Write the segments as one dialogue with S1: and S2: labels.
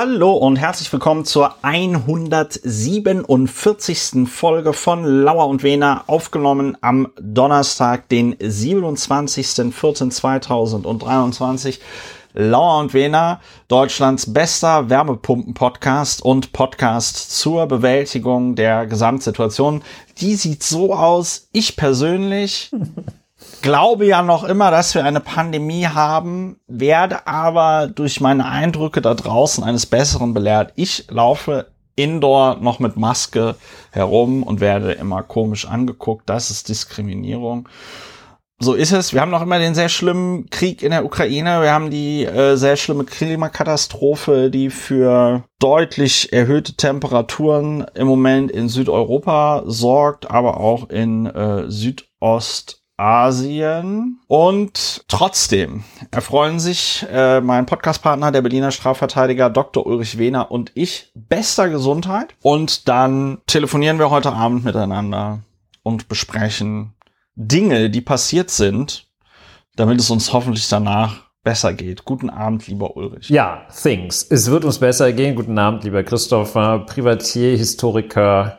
S1: Hallo und herzlich willkommen zur 147. Folge von Lauer und Wena, aufgenommen am Donnerstag, den 27.04.2023. Lauer und Wena, Deutschlands bester Wärmepumpen-Podcast und Podcast zur Bewältigung der Gesamtsituation. Die sieht so aus. Ich persönlich glaube ja noch immer, dass wir eine Pandemie haben, werde aber durch meine Eindrücke da draußen eines Besseren belehrt. Ich laufe indoor noch mit Maske herum und werde immer komisch angeguckt. Das ist Diskriminierung. So ist es. Wir haben noch immer den sehr schlimmen Krieg in der Ukraine. Wir haben die äh, sehr schlimme Klimakatastrophe, die für deutlich erhöhte Temperaturen im Moment in Südeuropa sorgt, aber auch in äh, Südost Asien. Und trotzdem erfreuen sich äh, mein Podcastpartner, der Berliner Strafverteidiger Dr. Ulrich Wehner und ich bester Gesundheit. Und dann telefonieren wir heute Abend miteinander und besprechen Dinge, die passiert sind, damit es uns hoffentlich danach besser geht. Guten Abend, lieber Ulrich.
S2: Ja, thanks. Es wird uns besser gehen. Guten Abend, lieber Christopher, Privatier, Historiker,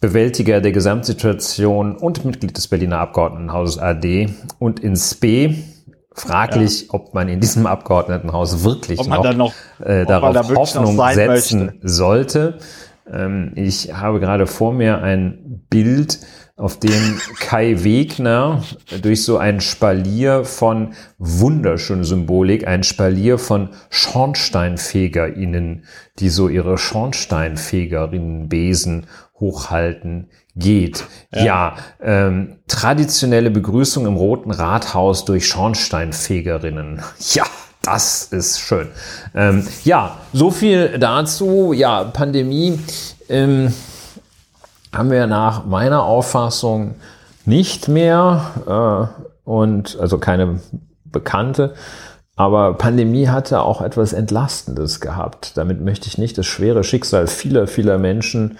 S2: Bewältiger der Gesamtsituation und Mitglied des Berliner Abgeordnetenhauses AD und in SPE. Fraglich, ja. ob man in diesem Abgeordnetenhaus wirklich noch, noch äh, darauf da Hoffnung setzen möchte. sollte. Ähm, ich habe gerade vor mir ein Bild, auf dem Kai Wegner durch so ein Spalier von wunderschöner Symbolik, ein Spalier von SchornsteinfegerInnen, die so ihre Schornsteinfegerinnenbesen hochhalten geht. Ja, ja ähm, traditionelle Begrüßung im Roten Rathaus durch Schornsteinfegerinnen. Ja, das ist schön. Ähm, ja, so viel dazu. Ja, Pandemie ähm, haben wir nach meiner Auffassung nicht mehr äh, und also keine bekannte. Aber Pandemie hatte auch etwas Entlastendes gehabt. Damit möchte ich nicht das schwere Schicksal vieler, vieler Menschen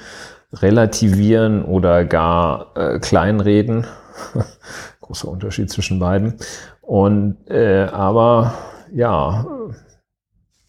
S2: relativieren oder gar äh, kleinreden. Großer Unterschied zwischen beiden. Und äh, aber ja,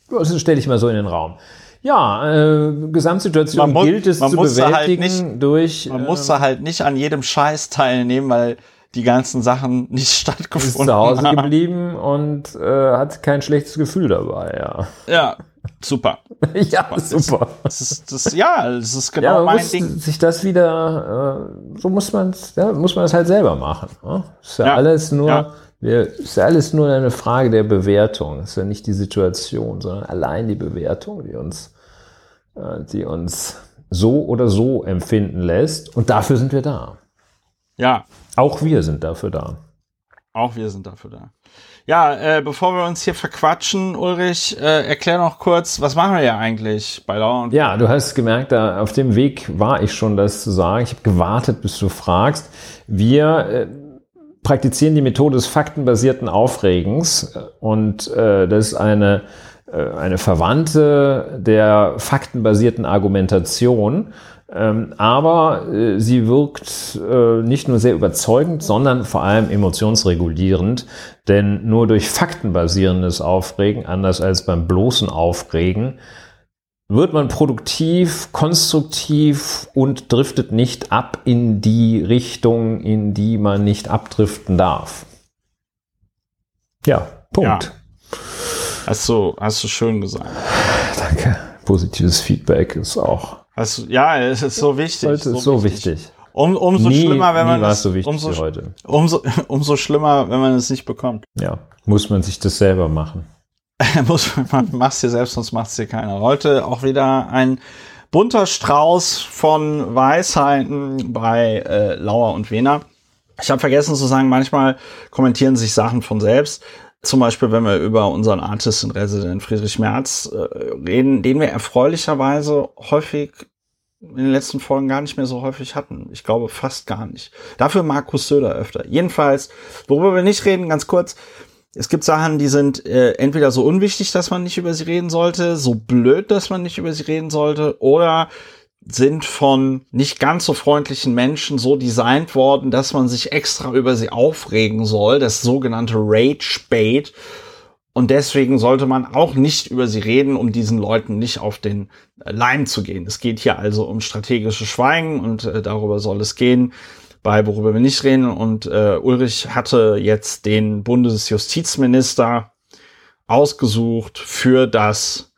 S2: das stelle ich mal so in den Raum. Ja, äh, Gesamtsituation
S1: man
S2: gilt es zu
S1: halt
S2: bewältigen
S1: halt nicht, durch. Man äh, musste halt nicht an jedem Scheiß teilnehmen, weil die ganzen Sachen nicht stattgefunden
S2: haben. Ist zu Hause geblieben und äh, hat kein schlechtes Gefühl dabei, ja.
S1: Ja, super.
S2: ja, super.
S1: Das, ist, das, ja, das ist genau ja, mein
S2: muss
S1: Ding.
S2: Sich das wieder, äh, so muss man es, ja, muss man es halt selber machen. Ne? Ist ja, ja alles nur, wir, ist ja alles nur eine Frage der Bewertung. Ist ja nicht die Situation, sondern allein die Bewertung, die uns, äh, die uns so oder so empfinden lässt. Und dafür sind wir da.
S1: Ja.
S2: Auch wir sind dafür da.
S1: Auch wir sind dafür da. Ja, äh, bevor wir uns hier verquatschen, Ulrich, äh, erklär noch kurz, was machen wir ja eigentlich bei Lauer und
S2: Ja, du hast gemerkt, da auf dem Weg war ich schon, das zu sagen. Ich habe gewartet, bis du fragst. Wir äh, praktizieren die Methode des faktenbasierten Aufregens und äh, das ist eine, äh, eine Verwandte der faktenbasierten Argumentation. Ähm, aber äh, sie wirkt äh, nicht nur sehr überzeugend, sondern vor allem emotionsregulierend. Denn nur durch faktenbasierendes Aufregen, anders als beim bloßen Aufregen, wird man produktiv, konstruktiv und driftet nicht ab in die Richtung, in die man nicht abdriften darf. Ja, Punkt. Ja.
S1: Hast du, hast du schön gesagt.
S2: Danke. Positives Feedback ist auch
S1: also, ja, es ist so wichtig.
S2: Heute ist so wichtig. wichtig.
S1: Um, umso nie, schlimmer, wenn man
S2: es, so umso, heute.
S1: Umso, umso schlimmer, wenn man es nicht bekommt.
S2: Ja, muss man sich das selber machen.
S1: muss man macht dir selbst, sonst macht es dir keiner. Heute auch wieder ein bunter Strauß von Weisheiten bei äh, Lauer und Wehner. Ich habe vergessen zu sagen, manchmal kommentieren sich Sachen von selbst. Zum Beispiel, wenn wir über unseren Artist in Resident Friedrich Merz äh, reden, den wir erfreulicherweise häufig in den letzten Folgen gar nicht mehr so häufig hatten. Ich glaube fast gar nicht. Dafür Markus Söder öfter. Jedenfalls, worüber wir nicht reden, ganz kurz. Es gibt Sachen, die sind äh, entweder so unwichtig, dass man nicht über sie reden sollte, so blöd, dass man nicht über sie reden sollte, oder sind von nicht ganz so freundlichen Menschen so designt worden, dass man sich extra über sie aufregen soll, das sogenannte Rage Bait. Und deswegen sollte man auch nicht über sie reden, um diesen Leuten nicht auf den Leim zu gehen. Es geht hier also um strategisches Schweigen und äh, darüber soll es gehen, bei worüber wir nicht reden. Und äh, Ulrich hatte jetzt den Bundesjustizminister ausgesucht für das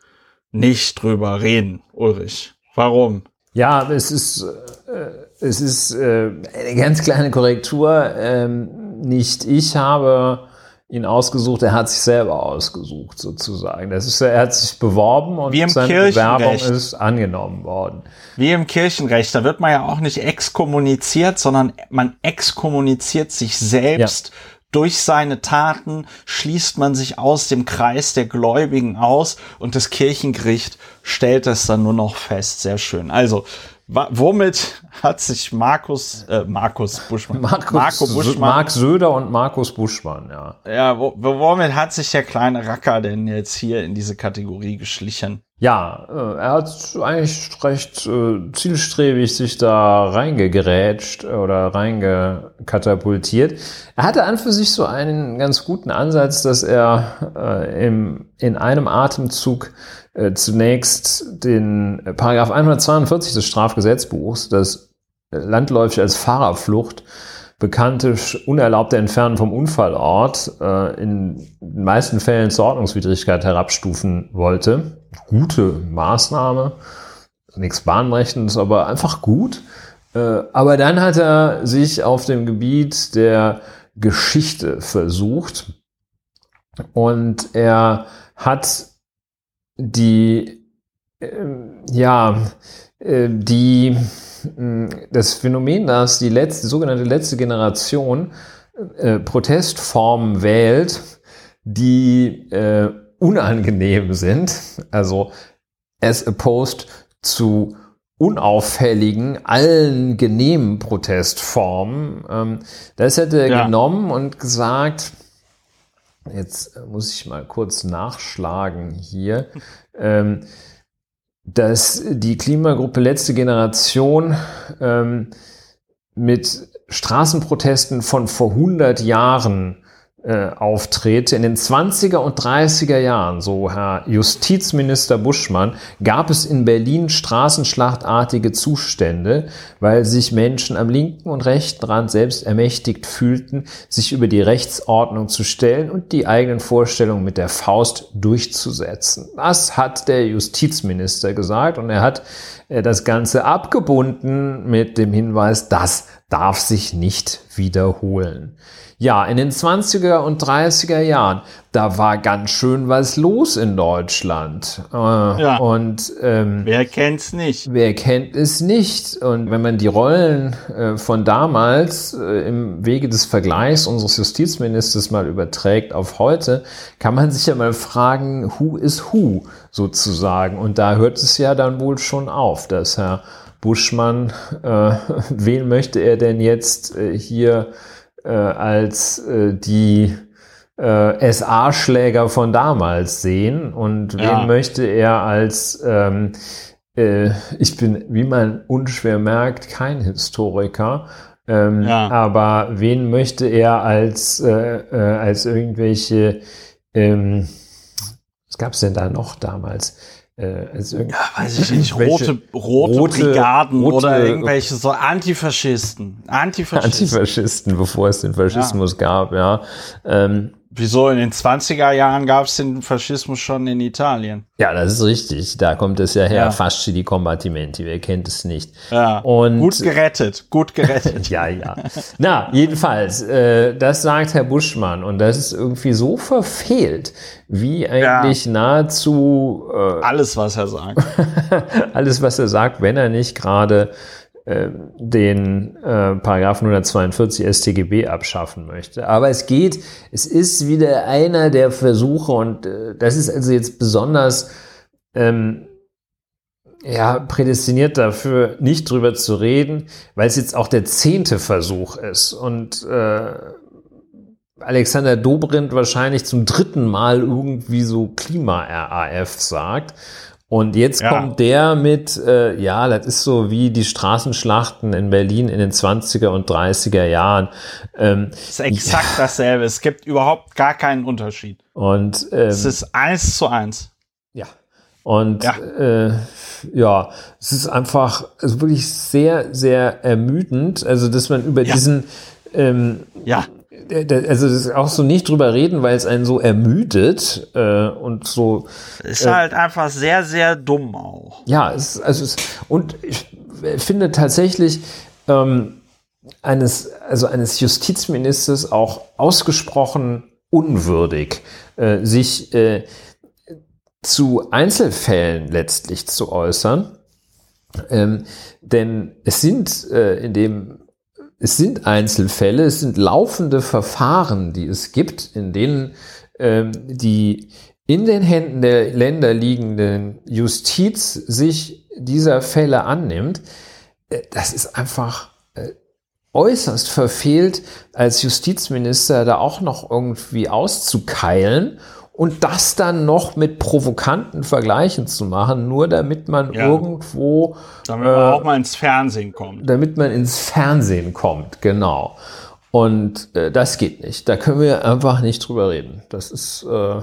S1: nicht drüber reden. Ulrich, warum?
S2: Ja, es ist, äh, es ist äh, eine ganz kleine Korrektur. Ähm, nicht ich habe ihn ausgesucht, er hat sich selber ausgesucht, sozusagen. Das ist, er hat sich beworben und
S1: seine Bewerbung
S2: ist angenommen worden.
S1: Wie im Kirchenrecht, da wird man ja auch nicht exkommuniziert, sondern man exkommuniziert sich selbst. Ja. Durch seine Taten schließt man sich aus dem Kreis der Gläubigen aus und das Kirchengericht stellt das dann nur noch fest. Sehr schön. Also, womit hat sich Markus, äh, Markus Buschmann,
S2: Markus, Marco Buschmann, Mark Söder und Markus Buschmann, ja.
S1: Ja, wo, womit hat sich der kleine Racker denn jetzt hier in diese Kategorie geschlichen?
S2: Ja, äh, er hat eigentlich recht äh, zielstrebig sich da reingegerätscht oder reingekatapultiert. Er hatte an für sich so einen ganz guten Ansatz, dass er äh, im, in einem Atemzug äh, zunächst den Paragraph 142 des Strafgesetzbuchs, das landläufig als Fahrerflucht bekannte unerlaubte Entfernen vom Unfallort äh, in den meisten Fällen zur Ordnungswidrigkeit herabstufen wollte. Gute Maßnahme, nichts Bahnbrechendes, aber einfach gut. Äh, aber dann hat er sich auf dem Gebiet der Geschichte versucht und er hat die, äh, ja, äh, die, äh, das Phänomen, dass die letzte, sogenannte letzte Generation äh, Protestformen wählt, die äh, unangenehm sind, also as opposed zu unauffälligen, allen genehmen Protestformen. Ähm, das hätte er ja. genommen und gesagt, jetzt muss ich mal kurz nachschlagen hier, ähm, dass die Klimagruppe Letzte Generation ähm, mit Straßenprotesten von vor 100 Jahren äh, auftrete. In den 20er und 30er Jahren, so Herr Justizminister Buschmann, gab es in Berlin straßenschlachtartige Zustände, weil sich Menschen am linken und rechten Rand selbst ermächtigt fühlten, sich über die Rechtsordnung zu stellen und die eigenen Vorstellungen mit der Faust durchzusetzen. Das hat der Justizminister gesagt und er hat äh, das Ganze abgebunden mit dem Hinweis, das darf sich nicht wiederholen. Ja, in den 20er und 30er Jahren, da war ganz schön was los in Deutschland.
S1: Äh, ja. Und ähm, wer kennt's nicht?
S2: Wer kennt es nicht? Und wenn man die Rollen äh, von damals äh, im Wege des Vergleichs unseres Justizministers mal überträgt auf heute, kann man sich ja mal fragen, who is who sozusagen. Und da hört es ja dann wohl schon auf, dass Herr Buschmann, äh, wen möchte er denn jetzt äh, hier äh, als äh, die äh, SA-Schläger von damals sehen und wen ja. möchte er als ähm, äh, ich bin, wie man unschwer merkt, kein Historiker. Ähm, ja. Aber wen möchte er als, äh, äh, als irgendwelche, ähm, was gab es denn da noch damals?
S1: Also ja, weiß ich nicht, rote, rote, rote Brigaden rote, oder irgendwelche so Antifaschisten.
S2: Antifaschisten. Antifaschisten, bevor es den Faschismus ja. gab, ja. Ähm,
S1: Wieso? In den 20er Jahren gab es den Faschismus schon in Italien.
S2: Ja, das ist richtig. Da kommt es ja her. Ja. Fasci di combattimenti. Wer kennt es nicht?
S1: Ja. Und gut gerettet. Gut gerettet.
S2: ja, ja. Na, jedenfalls, äh, das sagt Herr Buschmann. Und das ist irgendwie so verfehlt, wie eigentlich ja. nahezu
S1: äh, alles, was er sagt.
S2: alles, was er sagt, wenn er nicht gerade den äh, Paragraphen 142 StGB abschaffen möchte. Aber es geht, es ist wieder einer der Versuche und äh, das ist also jetzt besonders ähm, ja, prädestiniert dafür, nicht drüber zu reden, weil es jetzt auch der zehnte Versuch ist und äh, Alexander Dobrindt wahrscheinlich zum dritten Mal irgendwie so Klima-RAF sagt Und jetzt
S1: Ja.
S2: kommt der mit, äh, ja, das ist so wie die Straßenschlachten in Berlin in den 20er und 30er Jahren. Ähm,
S1: Es ist exakt dasselbe. Es gibt überhaupt gar keinen Unterschied.
S2: und ähm,
S1: Es ist eins zu eins.
S2: Ja. Und
S1: Ja.
S2: Äh, ja, es ist einfach also wirklich sehr, sehr ermüdend. Also, dass man über
S1: Ja.
S2: diesen, ähm,
S1: Ja,
S2: also das ist auch so nicht drüber reden, weil es einen so ermüdet äh, und so,
S1: ist halt einfach sehr, sehr dumm auch.
S2: ja, es, also es, und ich finde tatsächlich ähm, eines, also eines Justizministers auch ausgesprochen unwürdig, äh, sich äh, zu Einzelfällen letztlich zu äußern. Ähm, denn es sind äh, in dem es sind Einzelfälle, es sind laufende Verfahren, die es gibt, in denen ähm, die in den Händen der Länder liegenden Justiz sich dieser Fälle annimmt. Äh, Das ist einfach äh, äußerst verfehlt, als Justizminister da auch noch irgendwie auszukeilen und das dann noch mit provokanten Vergleichen zu machen, nur damit man
S1: Ja.
S2: irgendwo
S1: Damit man auch mal ins Fernsehen kommt.
S2: damit man ins Fernsehen kommt, genau. Und äh, das geht nicht. Da können wir einfach nicht drüber reden. Das ist äh,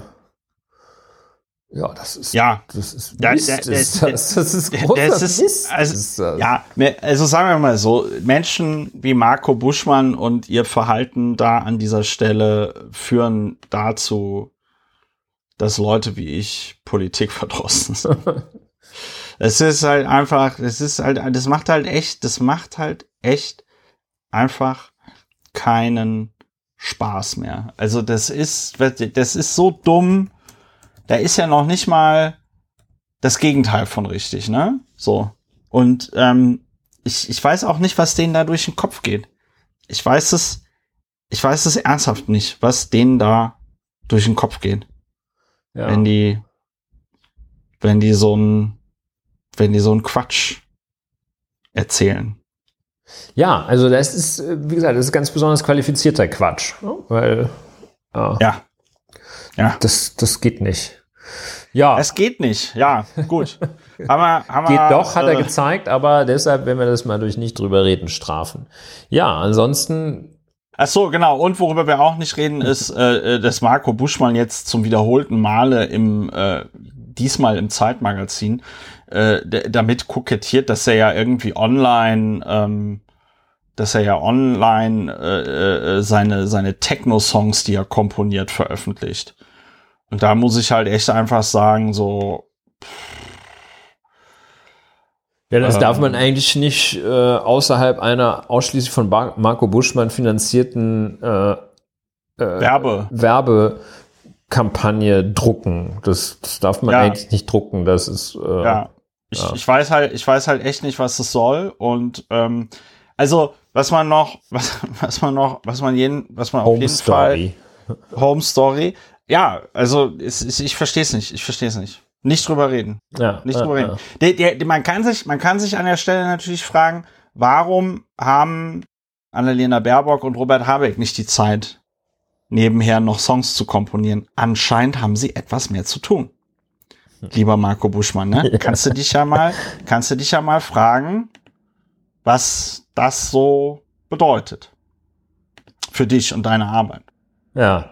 S2: ja, das ist
S1: Ja.
S2: das ist Mist.
S1: da-
S2: das,
S1: da-
S2: ist- das, das ist großer
S1: Das ist,
S2: Mist.
S1: also,
S2: Das ist, äh,
S1: ja, also sagen wir mal so, Menschen wie Marco Buschmann und ihr Verhalten da an dieser Stelle führen dazu, dass Leute wie ich Politik verdrossen sind. Es ist halt einfach, es ist halt, das macht halt echt, das macht halt echt einfach keinen Spaß mehr. Also das ist, das ist so dumm. Da ist ja noch nicht mal das Gegenteil von richtig, ne? So. Und ähm, ich, ich weiß auch nicht, was denen da durch den Kopf geht. Ich weiß es, ich weiß es ernsthaft nicht, was denen da durch den Kopf geht
S2: ja.
S1: wenn die, wenn die so ein, wenn die so ein Quatsch erzählen.
S2: ja, also das ist, wie gesagt, das ist ganz besonders qualifizierter Quatsch, ne? weil ja,
S1: Ja. Ja.
S2: das, das geht nicht. Ja,
S1: Es geht nicht. Ja, gut. haben wir, haben
S2: geht
S1: wir,
S2: doch, hat er
S1: äh,
S2: gezeigt, aber deshalb werden wir das mal durch nicht drüber reden strafen. Ja, ansonsten
S1: Ach so, genau. Und worüber wir auch nicht reden, ist, äh, äh, dass Marco Buschmann jetzt zum wiederholten Male im, äh, diesmal im Zeitmagazin, äh, damit kokettiert, dass er ja irgendwie online, ähm, dass er ja online äh, äh, seine, seine Techno-Songs, die er komponiert, veröffentlicht. Und da muss ich halt echt einfach sagen, so,
S2: Ja, das
S1: Ähm.
S2: darf man eigentlich nicht äh, außerhalb einer ausschließlich von Bar Marco Buschmann finanzierten äh, äh,
S1: Werbe.
S2: Werbekampagne drucken. Das, das darf man
S1: Ja.
S2: eigentlich nicht drucken. Das ist äh,
S1: Ja. Ich,
S2: Ja.
S1: ich weiß halt, ich weiß halt echt nicht, was das soll. Und ähm, also, was man noch, was, was man noch, was man jeden, was man auf
S2: Home
S1: jeden Fall
S2: Story.
S1: Home Story. Ja, also es, es, ich verstehe es nicht. Ich verstehe es nicht. Nicht drüber reden.
S2: Ja,
S1: Nicht drüber reden. Der, der, der, man kann sich, man kann sich an der Stelle natürlich fragen, warum haben Annalena Baerbock und Robert Habeck nicht die Zeit, nebenher noch Songs zu komponieren? Anscheinend haben sie etwas mehr zu tun. Lieber Marco Buschmann, ne?
S2: Ja.
S1: Kannst du dich ja mal, kannst du dich ja mal fragen, was das so bedeutet. Für dich und deine Arbeit.
S2: Ja,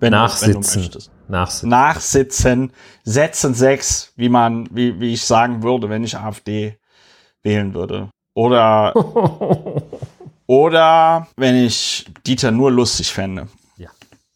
S1: Wenn,
S2: Nachsitzen.
S1: Du, wenn du möchtest.
S2: Nachsitzen.
S1: Nachsitzen, setzen sechs, wie man, wie, wie ich sagen würde, wenn ich AfD wählen würde. Oder, oder wenn ich Dieter nur lustig fände.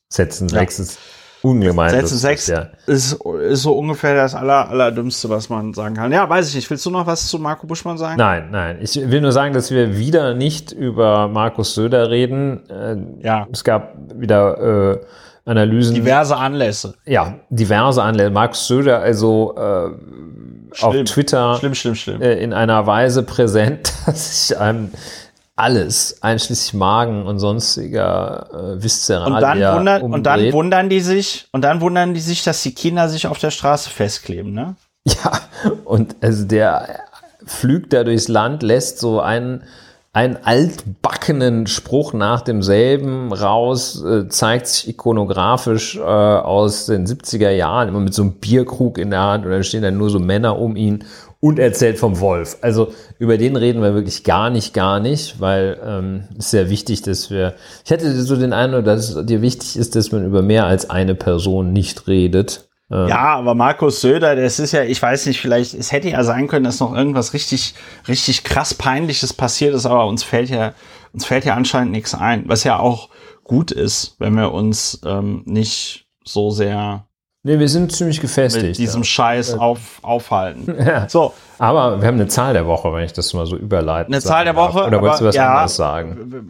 S2: Setzen
S1: Ja.
S2: sechs ist ungemein.
S1: Setzen sechs
S2: Ja.
S1: ist, ist so ungefähr das aller, allerdümmste, was man sagen kann. Ja, weiß ich nicht. Willst du noch was zu Marco Buschmann sagen?
S2: Nein, nein. Ich will nur sagen, dass wir wieder nicht über Markus Söder reden. Äh,
S1: Ja.
S2: Es gab wieder äh, Analysen.
S1: Diverse Anlässe.
S2: ja, diverse Anlässe. Markus Söder also äh, auf
S1: Schlimm.
S2: Twitter
S1: Schlimm, schlimm, schlimm.
S2: äh, in einer Weise präsent, dass ich einem alles, einschließlich Magen und sonstiger äh,
S1: Und dann, wundern, und dann wundern die sich, und dann wundern die sich, dass die Kinder sich auf der Straße festkleben, ne?
S2: Ja, und also der flügt da durchs Land, lässt so einen, einen altbackenen Spruch nach demselben raus, äh, zeigt sich ikonografisch äh, aus den 70er Jahren, immer mit so einem Bierkrug in der Hand und dann stehen dann nur so Männer um ihn und erzählt vom Wolf. Also über den reden wir wirklich gar nicht, gar nicht, weil ähm, ist sehr wichtig, dass wir. Ich hätte so den Eindruck, dass es dir wichtig ist, dass man über mehr als eine Person nicht redet.
S1: Ähm. Ja, aber Markus Söder, das ist ja, ich weiß nicht, vielleicht, es hätte ja sein können, dass noch irgendwas richtig, richtig krass peinliches passiert ist, aber uns fällt ja, uns fällt ja anscheinend nichts ein, was ja auch gut ist, wenn wir uns ähm, nicht so sehr
S2: Nee, wir sind ziemlich gefestigt. Mit
S1: diesem ja. Scheiß auf, aufhalten.
S2: Ja. So. Aber wir haben eine Zahl der Woche, wenn ich das mal so überleite.
S1: Eine Zahl der Woche?
S2: Oder wolltest du was ja, anderes sagen?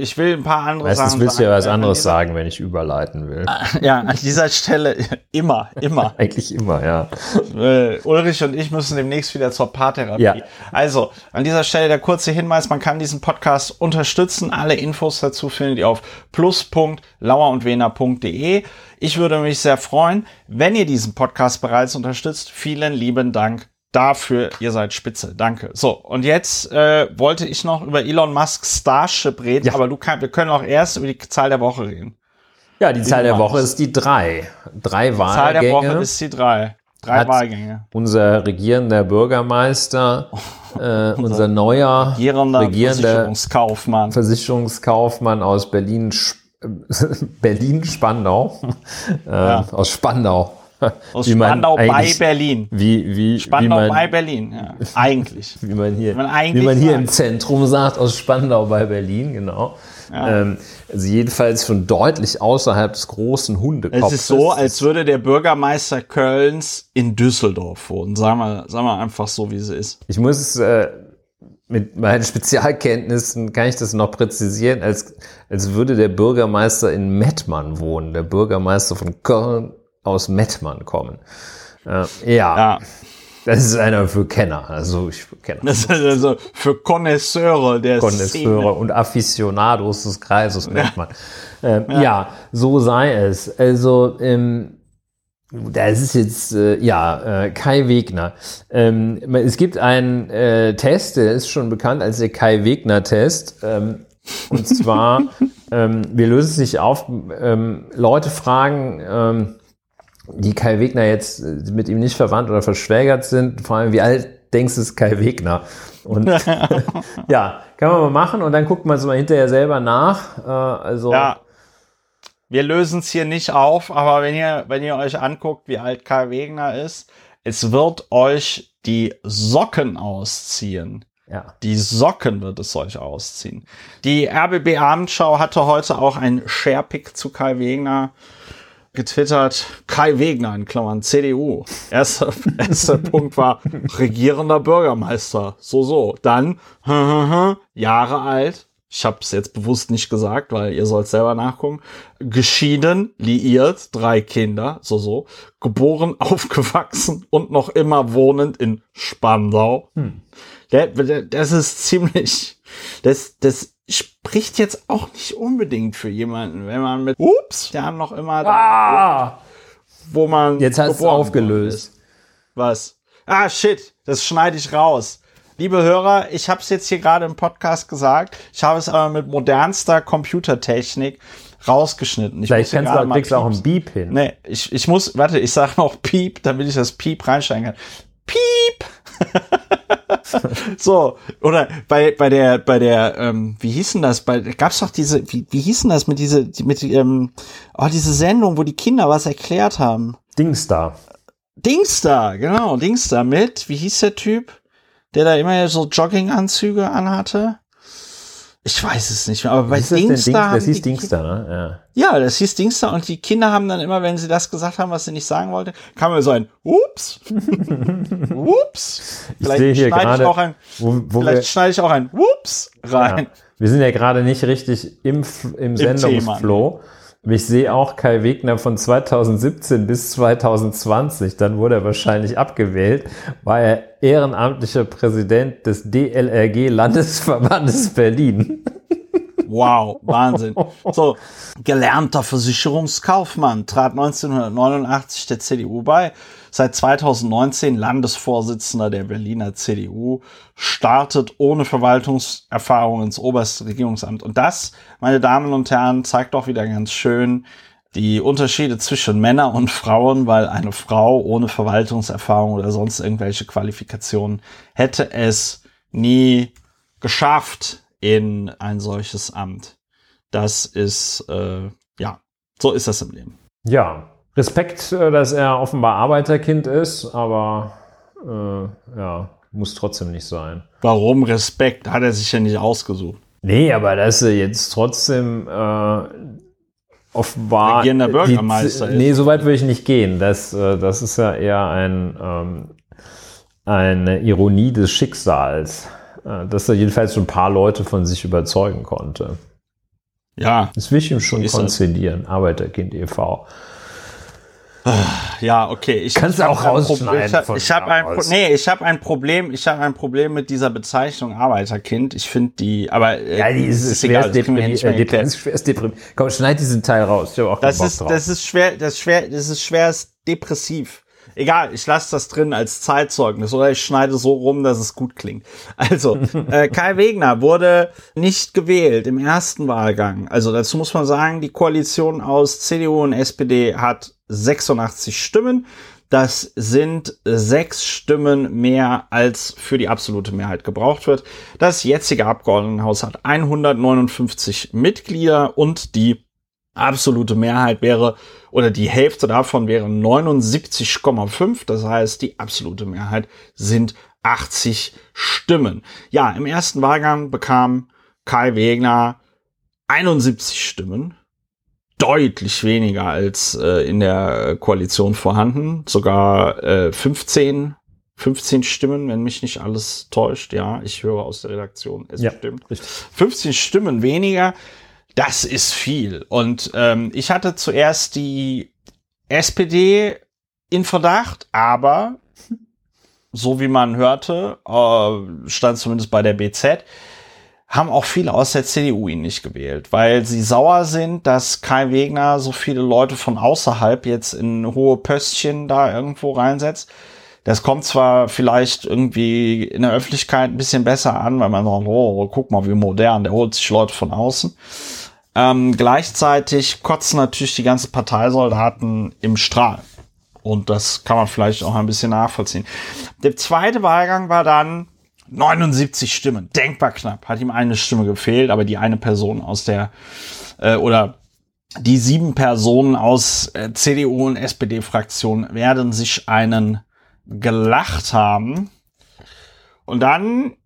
S1: Ich will ein paar andere
S2: Meistens Sachen willst du ja was anderes sagen, wenn ich überleiten will.
S1: Ja, an dieser Stelle immer, immer.
S2: Eigentlich immer, ja.
S1: Äh, Ulrich und ich müssen demnächst wieder zur Paartherapie. Ja. Also, an dieser Stelle der kurze Hinweis, man kann diesen Podcast unterstützen. Alle Infos dazu findet ihr auf plus.lauerundwener.de. Ich würde mich sehr freuen, wenn ihr diesen Podcast bereits unterstützt. Vielen lieben Dank dafür. Ihr seid spitze. Danke. So, und jetzt äh, wollte ich noch über Elon Musk Starship reden, ja. aber du kann, wir können auch erst über die Zahl der Woche reden.
S2: Ja, die Zahl der Woche ist die drei. Drei Wahlgänge. Die Zahl der Woche
S1: ist die drei. Drei Wahlgänge.
S2: Unser regierender Bürgermeister, äh, unser neuer
S1: regierender, regierender Versicherungskaufmann.
S2: Versicherungskaufmann aus Berlin Berlin-Spandau. äh, ja. Aus Spandau.
S1: Aus wie Spandau bei Berlin.
S2: Wie, wie,
S1: Spandau
S2: wie man,
S1: bei Berlin, ja. Eigentlich.
S2: Wie man hier, wie man, wie man hier im Zentrum sagt, aus Spandau bei Berlin, genau. Ja. Ähm, also jedenfalls schon deutlich außerhalb des großen Hundekopfes.
S1: Es ist so, als würde der Bürgermeister Kölns in Düsseldorf wohnen. Sagen wir, sagen wir einfach so, wie es ist.
S2: Ich muss äh, mit meinen Spezialkenntnissen kann ich das noch präzisieren, als, als würde der Bürgermeister in Mettmann wohnen, der Bürgermeister von Köln aus Mettmann kommen. Äh, ja. ja. Das ist einer für Kenner, also ich für Kenner.
S1: Das ist also für Connoisseure der
S2: Connoisseure und Aficionados des Kreises Mettmann. Ja. Ähm, ja. ja. so sei es. Also ähm, das ist jetzt, äh, ja, äh, Kai Wegner. Ähm, es gibt einen äh, Test, der ist schon bekannt als der Kai Wegner-Test. Ähm, und zwar, ähm, wir lösen sich auf, ähm, Leute fragen, ähm, die Kai Wegner jetzt äh, mit ihm nicht verwandt oder verschwägert sind, vor allem, wie alt denkst du, ist Kai Wegner? Und ja, kann man mal machen und dann guckt man es mal hinterher selber nach. Äh, also
S1: ja wir lösen es hier nicht auf, aber wenn ihr, wenn ihr euch anguckt, wie alt Kai Wegner ist, es wird euch die Socken ausziehen. Ja. Die Socken wird es euch ausziehen. Die RBB Abendschau hatte heute auch ein Sharepick zu Kai Wegner getwittert. Kai Wegner in Klammern CDU. Erster, erster Punkt war regierender Bürgermeister. So, so. Dann Jahre alt, ich habe es jetzt bewusst nicht gesagt, weil ihr sollt selber nachgucken, geschieden, liiert, drei Kinder, so so, geboren, aufgewachsen und noch immer wohnend in Spandau. Hm. Das ist ziemlich, das, das spricht jetzt auch nicht unbedingt für jemanden, wenn man mit, ups, haben noch immer,
S2: ah,
S1: da, wo man,
S2: jetzt hast du aufgelöst.
S1: Was? Ah, shit, das schneide ich raus. Liebe Hörer, ich habe es jetzt hier gerade im Podcast gesagt. Ich habe es aber mit modernster Computertechnik rausgeschnitten. Ich
S2: Vielleicht kannst du, kriegst auch ein Beep hin.
S1: Nee, ich, ich muss, warte, ich sage noch Piep, damit ich das Piep reinsteigen kann. Piep! so, oder bei, bei der, bei der, ähm, wie hieß denn das? Bei, gab's doch diese, wie, wie hieß denn das mit diese, mit, ähm, oh, diese Sendung, wo die Kinder was erklärt haben?
S2: Dingstar.
S1: Dingstar, genau, Dingstar mit, wie hieß der Typ? der da immer so Jogginganzüge anhatte? Ich weiß es nicht mehr, aber bei Dingstar.
S2: Das, hieß Dingstar, ne?
S1: Ja. ja, das hieß Dingstar und die Kinder haben dann immer, wenn sie das gesagt haben, was sie nicht sagen wollten, kam mir so ein Ups. Ups. Vielleicht schneide ich auch ein, wo, wo vielleicht schneide ich auch ein Ups rein. Ja.
S2: Wir sind ja gerade nicht richtig im, im Sendungsflow. Ich sehe auch Kai Wegner von 2017 bis 2020, dann wurde er wahrscheinlich abgewählt, war er ehrenamtlicher Präsident des DLRG Landesverbandes Berlin.
S1: Wow, Wahnsinn. So, gelernter Versicherungskaufmann, trat 1989 der CDU bei, seit 2019 Landesvorsitzender der Berliner CDU, startet ohne Verwaltungserfahrung ins oberste Regierungsamt. Und das, meine Damen und Herren, zeigt doch wieder ganz schön, die Unterschiede zwischen Männern und Frauen, weil eine Frau ohne Verwaltungserfahrung oder sonst irgendwelche Qualifikationen hätte es nie geschafft in ein solches Amt. Das ist, äh, ja, so ist das im Leben.
S2: Ja, Respekt, äh, dass er offenbar Arbeiterkind ist, aber äh, ja, muss trotzdem nicht sein.
S1: Warum Respekt? Hat er sich ja nicht ausgesucht.
S2: Nee, aber dass er jetzt trotzdem äh, offenbar.
S1: Regierender Bürgermeister
S2: die, ist. Nee, so weit würde ich nicht gehen. Das, äh, das ist ja eher ein, ähm, eine Ironie des Schicksals, äh, dass er jedenfalls schon ein paar Leute von sich überzeugen konnte.
S1: Ja.
S2: Das will ich ihm schon konzedieren. Arbeiterkind e.V.
S1: Ja, okay.
S2: Ich Kannst du auch rausschneiden.
S1: Ich habe hab ein, nee, ich hab ein Problem. Ich habe ein Problem mit dieser Bezeichnung Arbeiterkind. Ich finde die, aber
S2: äh, ja, die ist, ist schwer deprimiert. Schwer deprimiert. Komm, schneid diesen Teil raus. Ich
S1: auch das ist, drauf. das ist schwer, das ist schwer, das ist schwer depressiv. Egal, ich lasse das drin als Zeitzeugnis oder ich schneide so rum, dass es gut klingt. Also, äh, Kai Wegner wurde nicht gewählt im ersten Wahlgang. Also dazu muss man sagen, die Koalition aus CDU und SPD hat 86 Stimmen. Das sind sechs Stimmen mehr, als für die absolute Mehrheit gebraucht wird. Das jetzige Abgeordnetenhaus hat 159 Mitglieder und die absolute Mehrheit wäre, oder die Hälfte davon wäre 79,5. Das heißt, die absolute Mehrheit sind 80 Stimmen. Ja, im ersten Wahlgang bekam Kai Wegner 71 Stimmen deutlich weniger als äh, in der Koalition vorhanden. Sogar äh, 15, 15 Stimmen, wenn mich nicht alles täuscht. Ja, ich höre aus der Redaktion, es ja, stimmt. Richtig. 15 Stimmen weniger, das ist viel. Und ähm, ich hatte zuerst die SPD in Verdacht, aber so wie man hörte, äh, stand zumindest bei der BZ, haben auch viele aus der CDU ihn nicht gewählt, weil sie sauer sind, dass Kai Wegner so viele Leute von außerhalb jetzt in hohe Pöstchen da irgendwo reinsetzt. Das kommt zwar vielleicht irgendwie in der Öffentlichkeit ein bisschen besser an, weil man sagt, oh, guck mal, wie modern, der holt sich Leute von außen. Ähm, gleichzeitig kotzen natürlich die ganzen Parteisoldaten im Strahl. Und das kann man vielleicht auch ein bisschen nachvollziehen. Der zweite Wahlgang war dann 79 Stimmen, denkbar knapp. Hat ihm eine Stimme gefehlt, aber die eine Person aus der äh, oder die sieben Personen aus äh, CDU und SPD-Fraktion werden sich einen gelacht haben. Und dann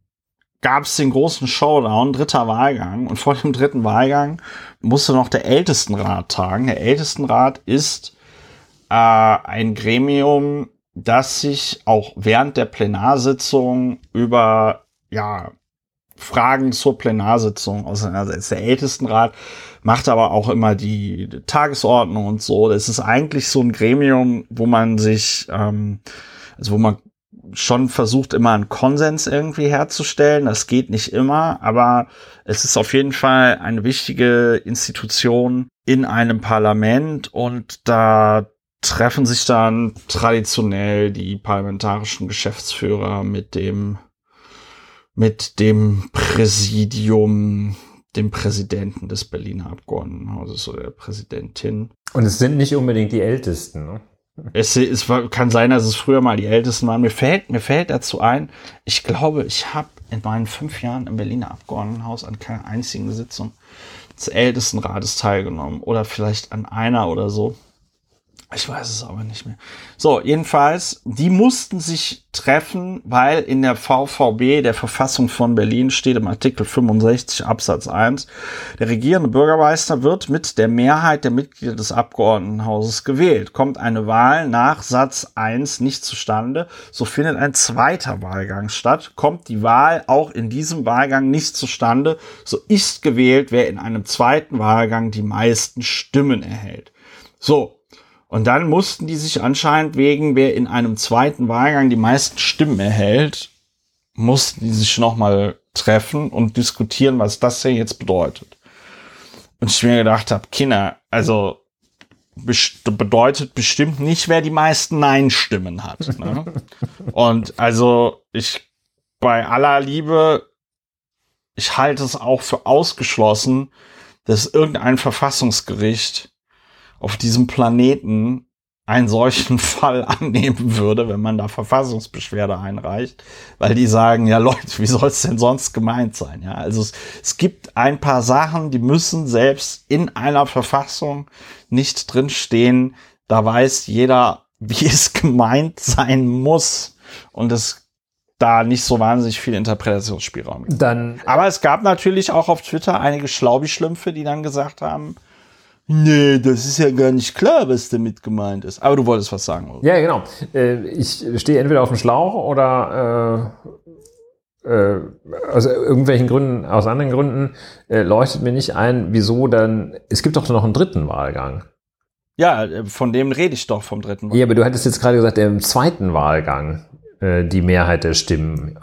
S1: gab es den großen Showdown, dritter Wahlgang. Und vor dem dritten Wahlgang musste noch der Ältestenrat tagen. Der Ältestenrat ist äh, ein Gremium, dass sich auch während der Plenarsitzung über ja, Fragen zur Plenarsitzung auseinandersetzt. Der Ältestenrat macht aber auch immer die Tagesordnung und so. Das ist eigentlich so ein Gremium, wo man sich, ähm, also wo man schon versucht, immer einen Konsens irgendwie herzustellen. Das geht nicht immer, aber es ist auf jeden Fall eine wichtige Institution in einem Parlament und da treffen sich dann traditionell die parlamentarischen Geschäftsführer mit dem mit dem Präsidium, dem Präsidenten des Berliner Abgeordnetenhauses oder der Präsidentin.
S2: Und es sind nicht unbedingt die Ältesten, ne?
S1: Es, es kann sein, dass es früher mal die Ältesten waren. Mir fällt, mir fällt dazu ein, ich glaube, ich habe in meinen fünf Jahren im Berliner Abgeordnetenhaus an keiner einzigen Sitzung des Ältestenrates teilgenommen. Oder vielleicht an einer oder so. Ich weiß es aber nicht mehr. So, jedenfalls, die mussten sich treffen, weil in der VVB, der Verfassung von Berlin, steht im Artikel 65 Absatz 1, der regierende Bürgermeister wird mit der Mehrheit der Mitglieder des Abgeordnetenhauses gewählt. Kommt eine Wahl nach Satz 1 nicht zustande, so findet ein zweiter Wahlgang statt. Kommt die Wahl auch in diesem Wahlgang nicht zustande, so ist gewählt, wer in einem zweiten Wahlgang die meisten Stimmen erhält. So, und dann mussten die sich anscheinend wegen, wer in einem zweiten Wahlgang die meisten Stimmen erhält, mussten die sich nochmal treffen und diskutieren, was das denn jetzt bedeutet. Und ich mir gedacht habe, Kinder, also bedeutet bestimmt nicht, wer die meisten Nein-Stimmen hat. Ne? Und also ich bei aller Liebe, ich halte es auch für ausgeschlossen, dass irgendein Verfassungsgericht auf diesem Planeten einen solchen Fall annehmen würde, wenn man da Verfassungsbeschwerde einreicht, weil die sagen, ja Leute, wie soll es denn sonst gemeint sein? Ja, also es, es gibt ein paar Sachen, die müssen selbst in einer Verfassung nicht drinstehen. Da weiß jeder, wie es gemeint sein muss und es da nicht so wahnsinnig viel Interpretationsspielraum
S2: gibt. Dann,
S1: Aber es gab natürlich auch auf Twitter einige Schlaubi-Schlümpfe, die dann gesagt haben, Nee, das ist ja gar nicht klar, was damit gemeint ist. Aber du wolltest was sagen,
S2: oder? Ja, genau. Äh, ich stehe entweder auf dem Schlauch oder äh, äh, aus irgendwelchen Gründen, aus anderen Gründen äh, leuchtet mir nicht ein, wieso dann. Es gibt doch noch einen dritten Wahlgang.
S1: Ja, von dem rede ich doch vom dritten
S2: Wahlgang. Ja, aber du hattest jetzt gerade gesagt, im zweiten Wahlgang die Mehrheit der Stimmen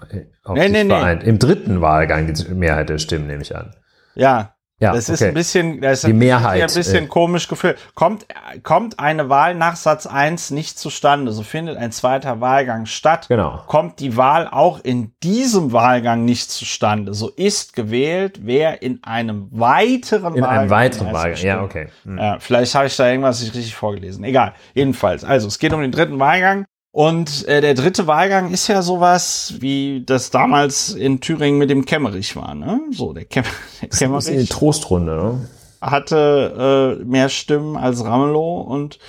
S1: auf nee, nee, vereint.
S2: Nee. Im dritten Wahlgang die Mehrheit der Stimmen, nehme ich an.
S1: Ja, ja, das okay. ist ein bisschen, das ist
S2: die Mehrheit,
S1: ein bisschen äh, komisch gefühlt. Kommt, kommt eine Wahl nach Satz 1 nicht zustande, so findet ein zweiter Wahlgang statt.
S2: Genau.
S1: Kommt die Wahl auch in diesem Wahlgang nicht zustande, so ist gewählt, wer in einem weiteren
S2: in Wahlgang. In einem weiteren Wahlgang, ja, okay.
S1: Hm. Ja, vielleicht habe ich da irgendwas nicht richtig vorgelesen. Egal. Jedenfalls. Also, es geht um den dritten Wahlgang. Und äh, der dritte Wahlgang ist ja sowas, wie das damals in Thüringen mit dem Kemmerich war. Ne? So, der, Kem
S2: der Kemmerich. Das ist die Trostrunde, ne?
S1: Hatte äh, mehr Stimmen als Ramelow und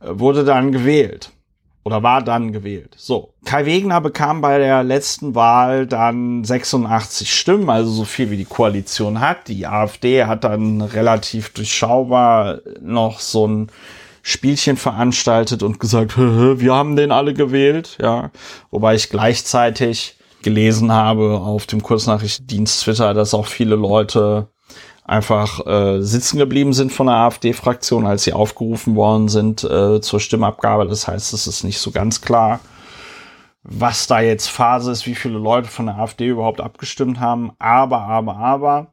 S1: äh, wurde dann gewählt. Oder war dann gewählt. So. Kai Wegner bekam bei der letzten Wahl dann 86 Stimmen, also so viel wie die Koalition hat. Die AfD hat dann relativ durchschaubar noch so ein Spielchen veranstaltet und gesagt, wir haben den alle gewählt, ja. Wobei ich gleichzeitig gelesen habe auf dem Kurznachrichtendienst Twitter, dass auch viele Leute einfach äh, sitzen geblieben sind von der AfD-Fraktion, als sie aufgerufen worden sind äh, zur Stimmabgabe. Das heißt, es ist nicht so ganz klar, was da jetzt Phase ist, wie viele Leute von der AfD überhaupt abgestimmt haben. Aber, aber, aber,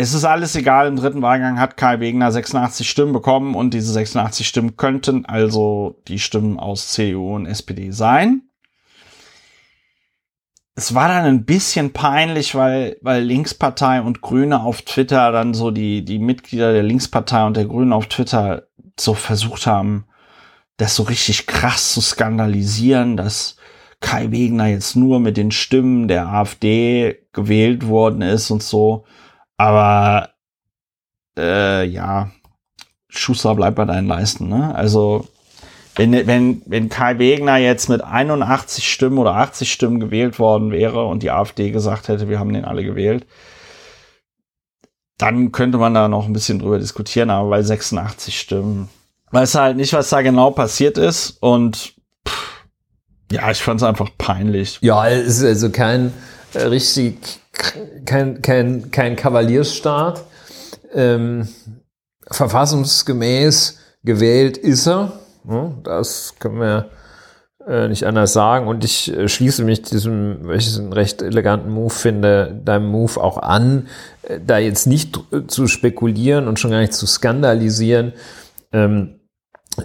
S1: es ist alles egal. Im dritten Wahlgang hat Kai Wegner 86 Stimmen bekommen und diese 86 Stimmen könnten also die Stimmen aus CDU und SPD sein. Es war dann ein bisschen peinlich, weil, weil Linkspartei und Grüne auf Twitter dann so die, die Mitglieder der Linkspartei und der Grünen auf Twitter so versucht haben, das so richtig krass zu skandalisieren, dass Kai Wegner jetzt nur mit den Stimmen der AfD gewählt worden ist und so. Aber äh, ja, Schuster bleibt bei deinen Leisten. Ne? Also wenn, wenn, wenn Kai Wegner jetzt mit 81 Stimmen oder 80 Stimmen gewählt worden wäre und die AfD gesagt hätte, wir haben den alle gewählt, dann könnte man da noch ein bisschen drüber diskutieren, aber bei 86 Stimmen weiß halt nicht, was da genau passiert ist und pff, ja, ich fand es einfach peinlich.
S2: Ja, es ist also kein äh, richtig kein, kein, kein Kavaliersstaat. Ähm, verfassungsgemäß gewählt ist er. Das können wir äh, nicht anders sagen. Und ich äh, schließe mich diesem, welches einen recht eleganten Move finde, deinem Move auch an, äh, da jetzt nicht zu spekulieren und schon gar nicht zu skandalisieren. Ähm,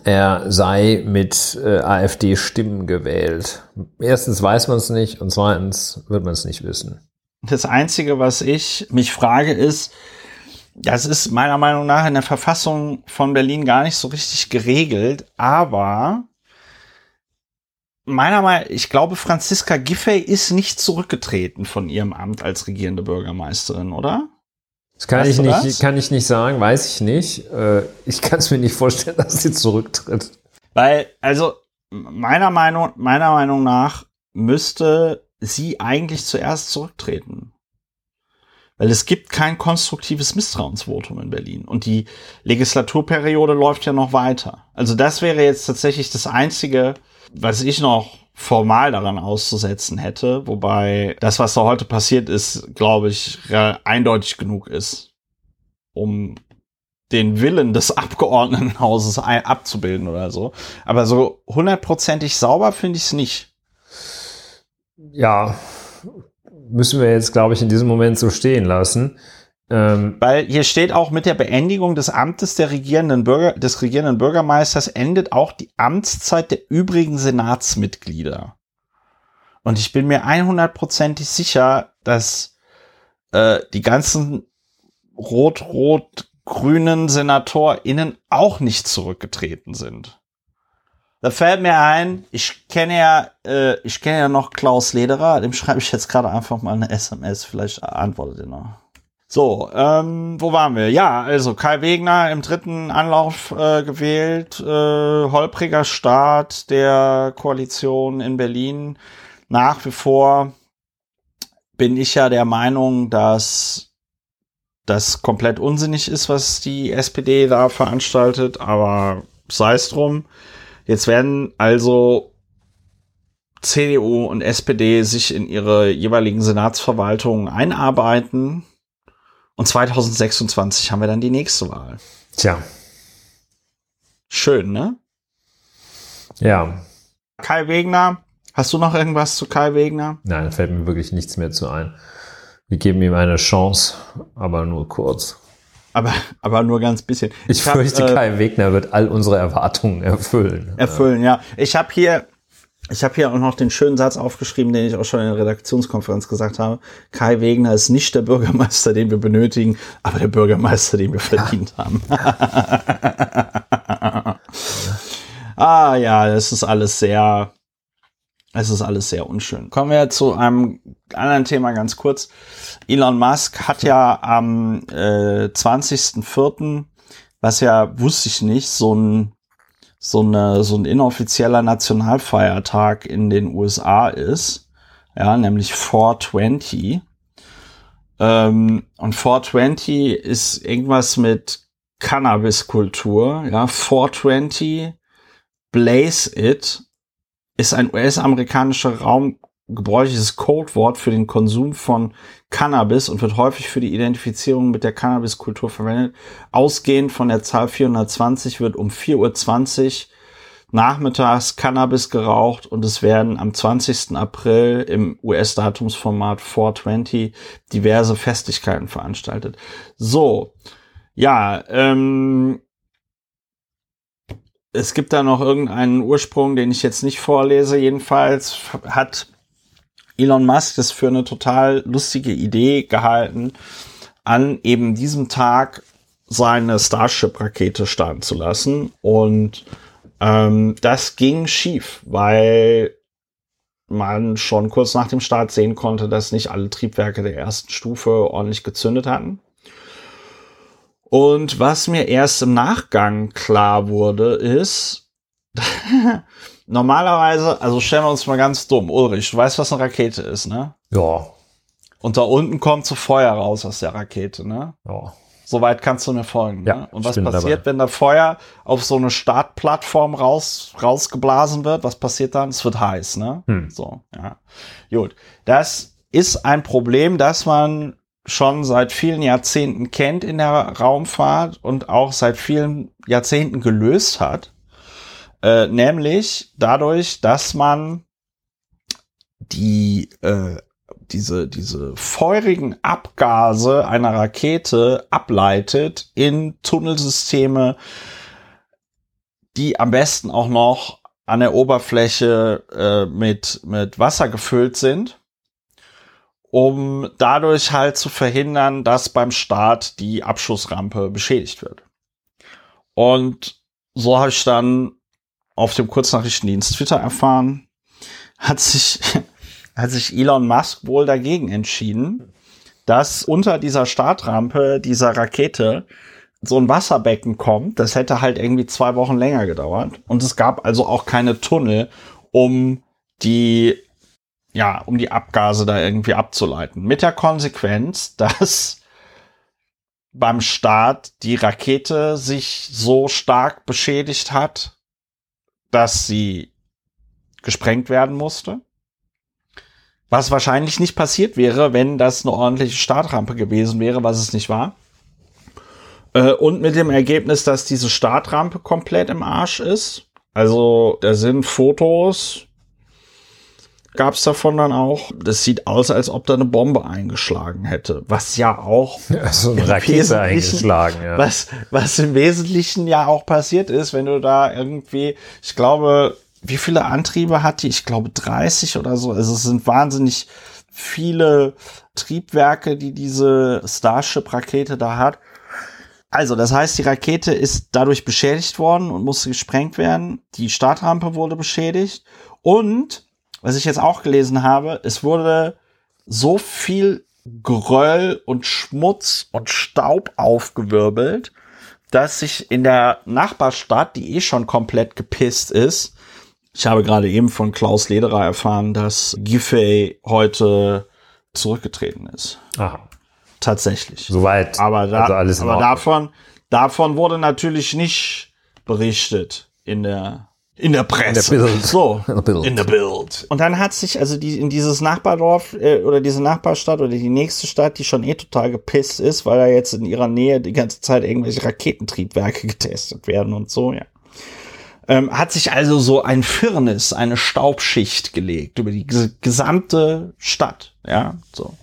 S2: er sei mit AfD-Stimmen gewählt. Erstens weiß man es nicht und zweitens wird man es nicht wissen.
S1: Das Einzige, was ich mich frage, ist, das ist meiner Meinung nach in der Verfassung von Berlin gar nicht so richtig geregelt, aber meiner Meinung, ich glaube, Franziska Giffey ist nicht zurückgetreten von ihrem Amt als regierende Bürgermeisterin, oder?
S2: Das kann ich nicht, das? kann ich nicht sagen, weiß ich nicht. Äh, ich kann es mir nicht vorstellen, dass sie zurücktritt.
S1: Weil, also, meiner Meinung, meiner Meinung nach müsste sie eigentlich zuerst zurücktreten. Weil es gibt kein konstruktives Misstrauensvotum in Berlin. Und die Legislaturperiode läuft ja noch weiter. Also das wäre jetzt tatsächlich das Einzige, was ich noch formal daran auszusetzen hätte. Wobei das, was da heute passiert ist, glaube ich, eindeutig genug ist, um den Willen des Abgeordnetenhauses abzubilden oder so. Aber so hundertprozentig sauber finde ich es nicht
S2: ja, müssen wir jetzt, glaube ich, in diesem Moment so stehen lassen.
S1: Ähm, Weil hier steht auch mit der Beendigung des Amtes der regierenden Bürger, des regierenden Bürgermeisters endet auch die Amtszeit der übrigen Senatsmitglieder. Und ich bin mir 100%ig sicher, dass äh, die ganzen rot-rot-grünen SenatorInnen auch nicht zurückgetreten sind. Da fällt mir ein, ich kenne ja, äh, ich kenne ja noch Klaus Lederer, dem schreibe ich jetzt gerade einfach mal eine SMS, vielleicht antwortet er noch. So, ähm, wo waren wir? Ja, also Kai Wegner im dritten Anlauf äh, gewählt, äh, holpriger Start der Koalition in Berlin. Nach wie vor bin ich ja der Meinung, dass das komplett unsinnig ist, was die SPD da veranstaltet, aber sei es drum. Jetzt werden also CDU und SPD sich in ihre jeweiligen Senatsverwaltungen einarbeiten und 2026 haben wir dann die nächste Wahl.
S2: Tja.
S1: Schön, ne?
S2: Ja.
S1: Kai Wegner, hast du noch irgendwas zu Kai Wegner?
S2: Nein, da fällt mir wirklich nichts mehr zu ein. Wir geben ihm eine Chance, aber nur kurz.
S1: Aber, aber nur ganz bisschen.
S2: Ich, ich fürchte, hab, äh, Kai Wegner wird all unsere Erwartungen erfüllen.
S1: Erfüllen, ja. Ich habe hier ich habe hier auch noch den schönen Satz aufgeschrieben, den ich auch schon in der Redaktionskonferenz gesagt habe. Kai Wegner ist nicht der Bürgermeister, den wir benötigen, aber der Bürgermeister, den wir verdient ja. haben. ah ja, das ist alles sehr, es ist alles sehr unschön. Kommen wir zu einem anderen Thema ganz kurz. Elon Musk hat ja am äh, 20.04., was ja wusste ich nicht, so ein so, eine, so ein inoffizieller Nationalfeiertag in den USA ist, ja, nämlich 420. Ähm, und 420 ist irgendwas mit Cannabiskultur, ja, 420 Blaze It ist ein US-amerikanischer Raum, gebräuchliches Codewort für den Konsum von Cannabis und wird häufig für die Identifizierung mit der Cannabiskultur verwendet. Ausgehend von der Zahl 420 wird um 4.20 Uhr nachmittags Cannabis geraucht und es werden am 20. April im US-Datumsformat 420 diverse Festlichkeiten veranstaltet. So, ja, ähm, es gibt da noch irgendeinen Ursprung, den ich jetzt nicht vorlese. Jedenfalls hat Elon Musk das für eine total lustige Idee gehalten, an eben diesem Tag seine Starship-Rakete starten zu lassen. Und ähm, das ging schief, weil man schon kurz nach dem Start sehen konnte, dass nicht alle Triebwerke der ersten Stufe ordentlich gezündet hatten. Und was mir erst im Nachgang klar wurde, ist, normalerweise, also stellen wir uns mal ganz dumm, Ulrich, du weißt, was eine Rakete ist, ne?
S2: Ja.
S1: Und da unten kommt so Feuer raus aus der Rakete, ne?
S2: Ja.
S1: Soweit kannst du mir folgen.
S2: Ja,
S1: ne? Und was passiert, dabei. wenn da Feuer auf so eine Startplattform raus, rausgeblasen wird? Was passiert dann? Es wird heiß, ne? Hm. So, ja. Gut. Das ist ein Problem, das man schon seit vielen Jahrzehnten kennt in der Raumfahrt und auch seit vielen Jahrzehnten gelöst hat. Äh, nämlich dadurch, dass man die äh, diese, diese feurigen Abgase einer Rakete ableitet in Tunnelsysteme, die am besten auch noch an der Oberfläche äh, mit, mit Wasser gefüllt sind, um dadurch halt zu verhindern, dass beim Start die Abschussrampe beschädigt wird. Und so habe ich dann auf dem Kurznachrichtendienst Twitter erfahren, hat sich, hat sich Elon Musk wohl dagegen entschieden, dass unter dieser Startrampe dieser Rakete so ein Wasserbecken kommt. Das hätte halt irgendwie zwei Wochen länger gedauert. Und es gab also auch keine Tunnel, um die, ja, um die Abgase da irgendwie abzuleiten. Mit der Konsequenz, dass beim Start die Rakete sich so stark beschädigt hat, dass sie gesprengt werden musste. Was wahrscheinlich nicht passiert wäre, wenn das eine ordentliche Startrampe gewesen wäre, was es nicht war. Äh, und mit dem Ergebnis, dass diese Startrampe komplett im Arsch ist. Also da sind Fotos gab es davon dann auch. Das sieht aus, als ob da eine Bombe eingeschlagen hätte, was ja auch
S2: ja, so eine Rakete eingeschlagen, ja.
S1: Was, was im Wesentlichen ja auch passiert ist, wenn du da irgendwie, ich glaube, wie viele Antriebe hat die? Ich glaube 30 oder so. Also es sind wahnsinnig viele Triebwerke, die diese Starship-Rakete da hat. Also, das heißt, die Rakete ist dadurch beschädigt worden und musste gesprengt werden. Die Startrampe wurde beschädigt. Und, was ich jetzt auch gelesen habe, es wurde so viel Geröll und Schmutz und Staub aufgewirbelt, dass sich in der Nachbarstadt, die eh schon komplett gepisst ist, ich habe gerade eben von Klaus Lederer erfahren, dass Giffey heute zurückgetreten ist.
S2: Aha.
S1: Tatsächlich.
S2: Soweit.
S1: Aber, da,
S2: also
S1: aber davon, davon wurde natürlich nicht berichtet in der in der Presse.
S2: In der Bild.
S1: So,
S2: In der Bild.
S1: in der Bild. Und dann hat sich also die in dieses Nachbardorf äh, oder diese Nachbarstadt oder die nächste Stadt, die schon eh total gepisst ist, weil da jetzt in ihrer Nähe die ganze Zeit irgendwelche Raketentriebwerke getestet werden und so, ja. Ähm, hat sich also so ein Firnis, eine Staubschicht gelegt über die ges- gesamte Stadt, ja, so.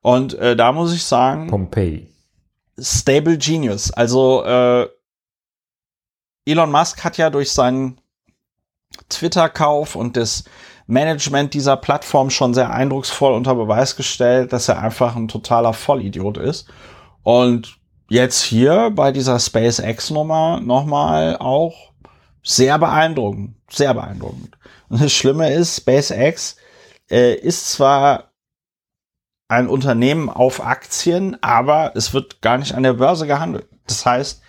S1: Und äh, da muss ich sagen,
S2: Pompeii.
S1: Stable Genius. Also äh, Elon Musk hat ja durch seinen Twitter-Kauf und das Management dieser Plattform schon sehr eindrucksvoll unter Beweis gestellt, dass er einfach ein totaler Vollidiot ist. Und jetzt hier bei dieser SpaceX-Nummer nochmal auch sehr beeindruckend. Sehr beeindruckend. Und das Schlimme ist, SpaceX äh, ist zwar ein Unternehmen auf Aktien, aber es wird gar nicht an der Börse gehandelt. Das heißt,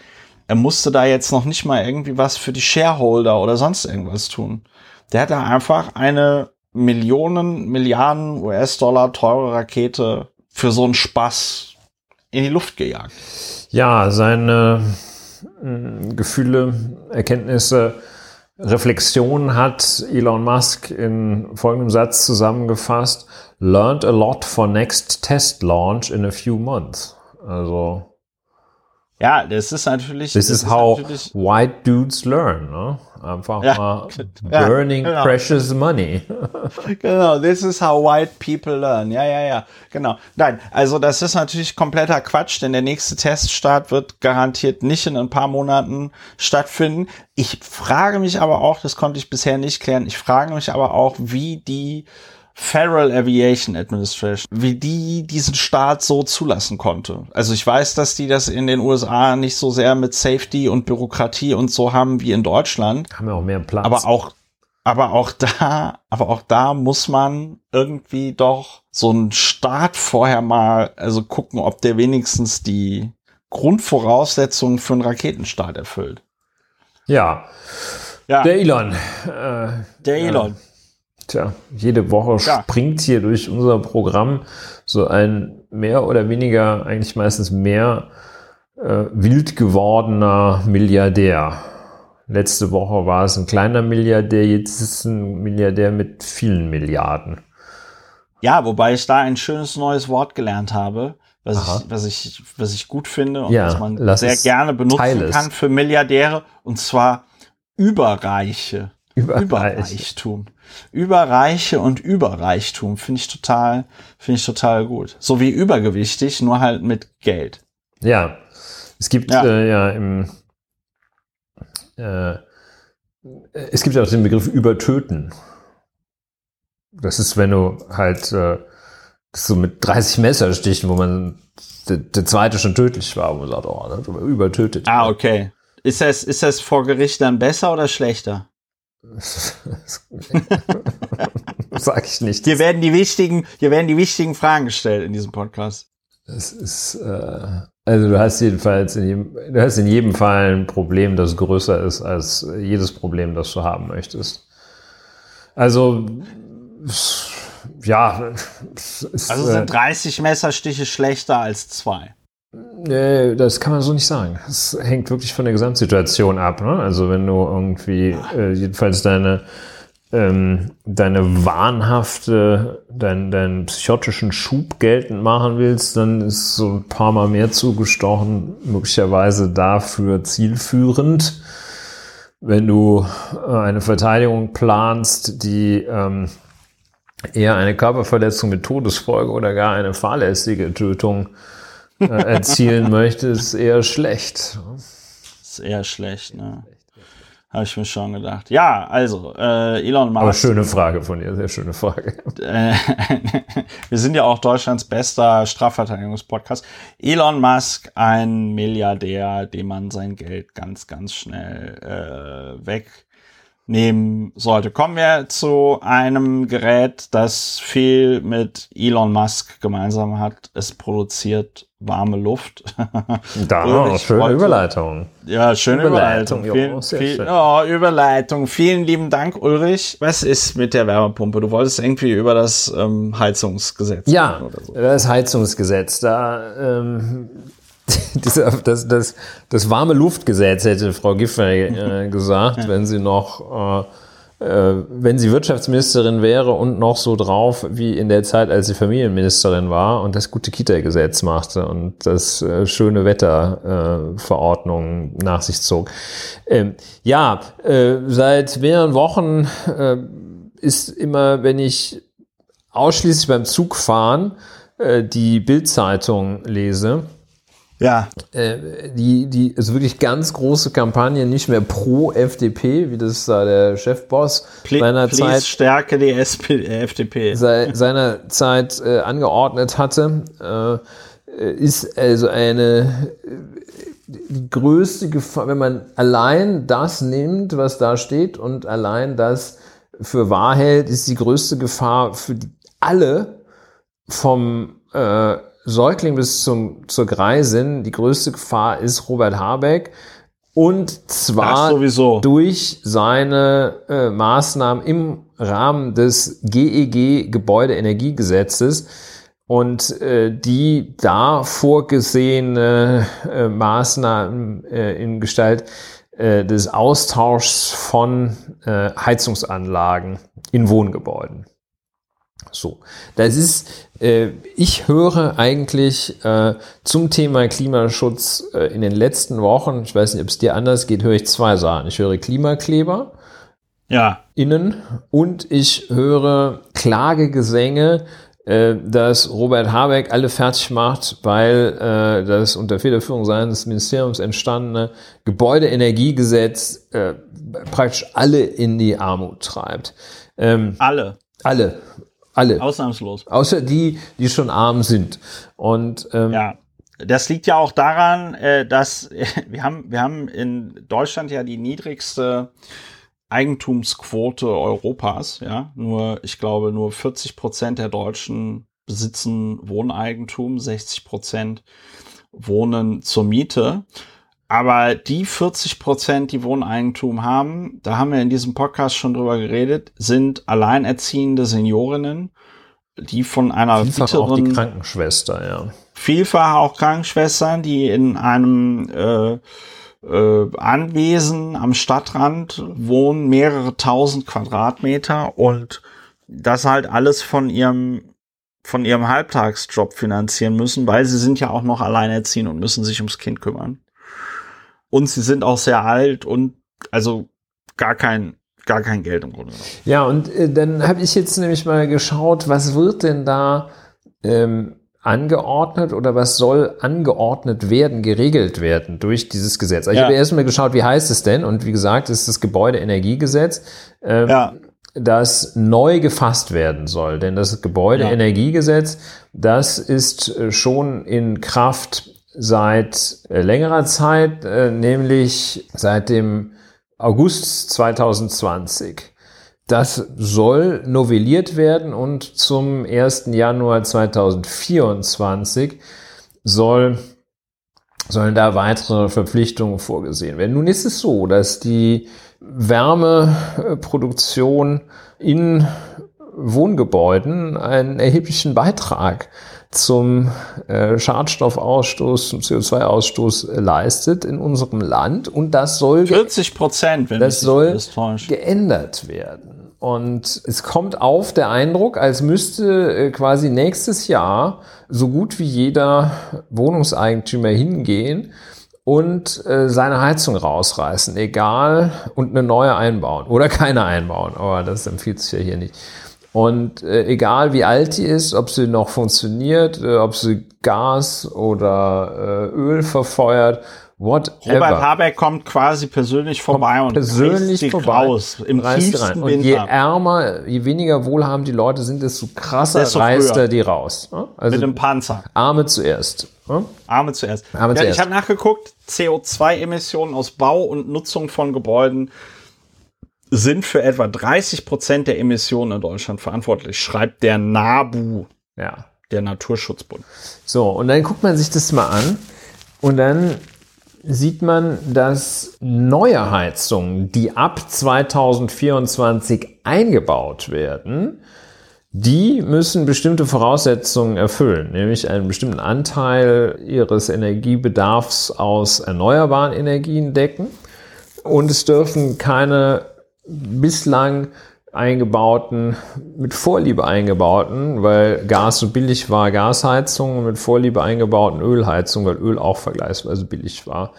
S1: er musste da jetzt noch nicht mal irgendwie was für die Shareholder oder sonst irgendwas tun. Der hat da einfach eine Millionen, Milliarden US-Dollar teure Rakete für so einen Spaß in die Luft gejagt.
S2: Ja, seine mh, Gefühle, Erkenntnisse, Reflexionen hat Elon Musk in folgendem Satz zusammengefasst. Learned a lot for next test launch in a few months. Also,
S1: Ja, das ist natürlich.
S2: this
S1: das
S2: is how white dudes learn. Ne? Einfach
S1: Ja,
S2: mal
S1: ja,
S2: burning
S1: genau.
S2: precious money.
S1: Genau, this is how white people learn. Ja, ja, ja, genau. Nein, also das ist natürlich kompletter Quatsch, denn der nächste Teststart wird garantiert nicht in ein paar Monaten stattfinden. Ich frage mich aber auch, das konnte ich bisher nicht klären, ich frage mich aber auch, wie die Federal Aviation Administration, wie die diesen Start so zulassen konnte. Also ich weiß, dass die das in den USA nicht so sehr mit Safety und Bürokratie und so haben wie in Deutschland.
S2: Haben wir auch mehr Platz.
S1: Aber auch, aber auch da, aber auch da muss man irgendwie doch so einen Start vorher mal, also gucken, ob der wenigstens die Grundvoraussetzungen für einen Raketenstart erfüllt.
S2: ja,
S1: Ja,
S2: der Elon. Äh,
S1: der Elon.
S2: Tja, jede Woche
S1: Ja.
S2: springt hier durch unser Programm so ein mehr oder weniger, eigentlich meistens mehr äh, wild gewordener Milliardär. Letzte Woche war es ein kleiner Milliardär, jetzt ist es ein Milliardär mit vielen Milliarden.
S1: Ja, wobei ich da ein schönes neues Wort gelernt habe, was
S2: Aha.
S1: ich, was ich, was ich gut finde und
S2: Ja,
S1: was man sehr gerne benutzen kann für Milliardäre, und zwar Überreiche.
S2: Überreich.
S1: Überreichtum. Überreiche und Überreichtum finde ich total, finde ich total gut. So wie übergewichtig, nur halt mit Geld.
S2: Ja, es gibt
S1: Ja.
S2: äh, ja im äh, es gibt ja auch den Begriff übertöten. Das ist, wenn du halt äh, so mit 30 Messerstichen, wo man der, der zweite schon tödlich war, wo man sagt, oh, aber übertötet.
S1: Ah, okay. Ist das, ist das vor Gericht dann besser oder schlechter?
S2: Sag ich nicht.
S1: Hier werden die wichtigen, hier werden die wichtigen Fragen gestellt in diesem Podcast.
S2: Das ist, äh, also du hast jedenfalls in jedem, du hast in jedem Fall ein Problem, das größer ist als jedes Problem, das du haben möchtest. Also, ja,
S1: Also
S2: äh,
S1: sind 30 Messerstiche schlechter als zwei.
S2: Nee, das kann man so nicht sagen. Es hängt wirklich von der Gesamtsituation ab. Ne? Also wenn du irgendwie äh, jedenfalls deine ähm, deine wahnhafte, deinen deinen psychotischen Schub geltend machen willst, dann ist so ein paar Mal mehr zugestochen möglicherweise dafür zielführend. Wenn du äh, eine Verteidigung planst, die ähm, eher eine Körperverletzung mit Todesfolge oder gar eine fahrlässige Tötung erzielen möchte, ist eher schlecht.
S1: Ist eher schlecht, ne? Habe ich mir schon gedacht. Ja, also, äh, Elon Musk.
S2: Aber schöne Frage von dir, sehr schöne Frage.
S1: Äh, wir sind ja auch Deutschlands bester Strafverteidigungspodcast. Elon Musk, ein Milliardär, dem man sein Geld ganz, ganz schnell äh, weg nehmen sollte. Kommen wir zu einem Gerät, das viel mit Elon Musk gemeinsam hat. Es produziert warme Luft.
S2: Da, schöne heute, Überleitung.
S1: Ja, schöne Überleitung. Überleitung. Vielen, viel, oh, Überleitung. Vielen lieben Dank, Ulrich. Was ist mit der Wärmepumpe? Du wolltest irgendwie über das ähm, Heizungsgesetz.
S2: Ja, so. das Heizungsgesetz. Da ähm, das, das, das warme Luftgesetz hätte Frau Giffey äh, gesagt, wenn sie noch, äh, wenn sie Wirtschaftsministerin wäre und noch so drauf wie in der Zeit, als sie Familienministerin war und das gute Kita-Gesetz machte und das äh, schöne Wetterverordnung nach sich zog. Ähm, ja, äh, seit mehreren Wochen äh, ist immer, wenn ich ausschließlich beim Zugfahren äh, die Bildzeitung lese,
S1: ja.
S2: Äh, die, die, also wirklich ganz große Kampagne, nicht mehr pro FDP, wie das da der Chefboss
S1: Ple seiner Zeit. Stärke die SP, äh, FDP.
S2: Se, seiner Zeit äh, angeordnet hatte, äh, ist also eine, die größte Gefahr, wenn man allein das nimmt, was da steht und allein das für wahr hält, ist die größte Gefahr für die, alle vom, äh, Säugling bis zum, zur Greisin, die größte Gefahr ist Robert Habeck. Und zwar durch seine äh, Maßnahmen im Rahmen des GEG Gebäudeenergiegesetzes und äh, die da vorgesehene äh, Maßnahmen äh, in Gestalt äh, des Austauschs von äh, Heizungsanlagen in Wohngebäuden. So, das ist, äh, ich höre eigentlich äh, zum Thema Klimaschutz äh, in den letzten Wochen, ich weiß nicht, ob es dir anders geht, höre ich zwei Sachen. Ich höre Klimakleber.
S1: Ja.
S2: Innen und ich höre Klagegesänge, äh, dass Robert Habeck alle fertig macht, weil äh, das unter Federführung seines Ministeriums entstandene Gebäudeenergiegesetz äh, praktisch alle in die Armut treibt.
S1: Ähm, alle.
S2: Alle. Alle.
S1: Ausnahmslos.
S2: Außer die, die schon arm sind. Und
S1: ähm, ja. Das liegt ja auch daran, äh, dass äh, wir haben, wir haben in Deutschland ja die niedrigste Eigentumsquote Europas. Ja, nur ich glaube nur 40 Prozent der Deutschen besitzen Wohneigentum, 60 Prozent wohnen zur Miete. Aber die 40 Prozent, die Wohneigentum haben, da haben wir in diesem Podcast schon drüber geredet, sind alleinerziehende Seniorinnen, die von einer
S2: Vielfach Bieterin, auch die Krankenschwester, ja.
S1: Vielfach auch Krankenschwestern, die in einem äh, äh, Anwesen am Stadtrand wohnen, mehrere tausend Quadratmeter und das halt alles von ihrem von ihrem Halbtagsjob finanzieren müssen, weil sie sind ja auch noch alleinerziehend und müssen sich ums Kind kümmern und sie sind auch sehr alt und also gar kein gar kein Geld im Grunde genommen.
S2: Ja, und äh, dann habe ich jetzt nämlich mal geschaut, was wird denn da ähm, angeordnet oder was soll angeordnet werden, geregelt werden durch dieses Gesetz. Also ja. Ich habe erstmal geschaut, wie heißt es denn? Und wie gesagt, es ist das Gebäudeenergiegesetz. Ähm, ja das neu gefasst werden soll. Denn das Gebäudeenergiegesetz, das ist äh, schon in Kraft seit äh, längerer Zeit, äh, nämlich seit dem August 2020. Das soll novelliert werden und zum 1. Januar 2024 soll, sollen da weitere Verpflichtungen vorgesehen werden. Nun ist es so, dass die Wärmeproduktion in Wohngebäuden einen erheblichen Beitrag zum äh, Schadstoffausstoß, zum CO2-Ausstoß äh, leistet in unserem Land. Und das soll
S1: 40 Prozent,
S2: wenn das soll geändert werden. Und es kommt auf der Eindruck, als müsste äh, quasi nächstes Jahr so gut wie jeder Wohnungseigentümer hingehen und äh, seine Heizung rausreißen, egal, und eine neue einbauen oder keine einbauen. Aber das empfiehlt sich ja hier nicht. Und äh, egal wie alt die ist, ob sie noch funktioniert, äh, ob sie Gas oder äh, Öl verfeuert, whatever.
S1: Robert Habeck kommt quasi persönlich vorbei
S2: kommt
S1: und
S2: persönlich
S1: reißt
S2: vorbei,
S1: raus im tiefsten.
S2: Und je ärmer, je weniger wohlhabend die Leute sind, desto krasser
S1: Desto
S2: reißt
S1: früher.
S2: er die raus. ne? Also
S1: mit dem Panzer.
S2: Arme zuerst. ne?
S1: Arme zuerst.
S2: Arme
S1: ja,
S2: zuerst.
S1: Ich habe nachgeguckt, CO2-Emissionen aus Bau und Nutzung von Gebäuden sind für etwa 30 Prozent der Emissionen in Deutschland verantwortlich, schreibt der NABU,
S2: Ja.
S1: der Naturschutzbund.
S2: So, und dann guckt man sich das mal an und dann sieht man, dass neue Heizungen, die ab 2024 eingebaut werden, die müssen bestimmte Voraussetzungen erfüllen, nämlich einen bestimmten Anteil ihres Energiebedarfs aus erneuerbaren Energien decken und es dürfen keine bislang eingebauten, mit Vorliebe eingebauten, weil Gas so billig war, Gasheizungen und mit Vorliebe eingebauten Ölheizungen, weil Öl auch vergleichsweise billig war,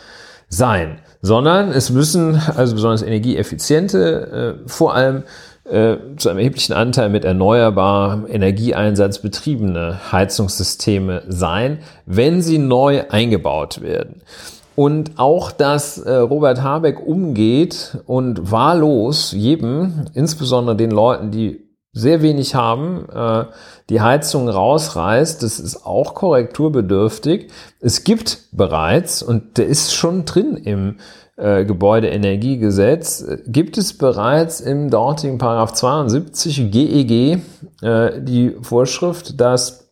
S2: sein. Sondern es müssen also besonders energieeffiziente, äh, vor allem äh, zu einem erheblichen Anteil mit erneuerbarem Energieeinsatz betriebene Heizungssysteme sein, wenn sie neu eingebaut werden. Und auch, dass äh, Robert Habeck umgeht und wahllos jedem, insbesondere den Leuten, die sehr wenig haben, äh, die Heizung rausreißt, das ist auch korrekturbedürftig. Es gibt bereits, und der ist schon drin im äh, Gebäudeenergiegesetz, äh, gibt es bereits im dortigen Paragraph 72 GEG äh, die Vorschrift, dass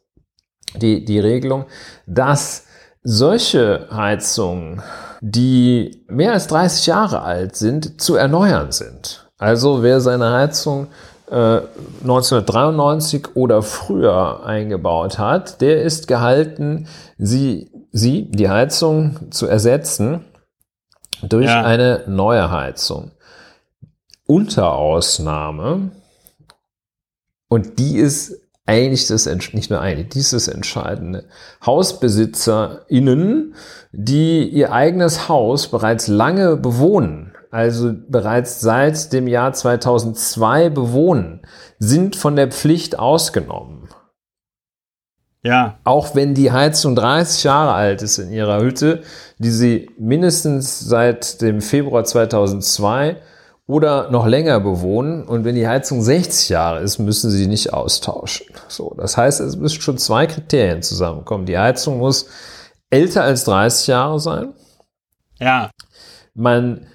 S2: die, die Regelung, dass solche Heizungen, die mehr als 30 Jahre alt sind, zu erneuern sind. Also wer seine Heizung äh, 1993 oder früher eingebaut hat, der ist gehalten, sie, sie, die Heizung zu ersetzen durch
S1: Ja.
S2: eine neue Heizung. Unter Ausnahme, und die ist eigentlich das, nicht nur eigentlich, dieses Entscheidende. HausbesitzerInnen, die ihr eigenes Haus bereits lange bewohnen, also bereits seit dem Jahr 2002 bewohnen, sind von der Pflicht ausgenommen.
S1: Ja,
S2: Auch wenn die Heizung 30 Jahre alt ist in ihrer Hütte, die sie mindestens seit dem Februar 2002 oder noch länger bewohnen. Und wenn die Heizung 60 Jahre ist, müssen sie nicht austauschen. So, das heißt, es müssen schon zwei Kriterien zusammenkommen. Die Heizung muss älter als 30 Jahre sein.
S1: ja,
S2: Man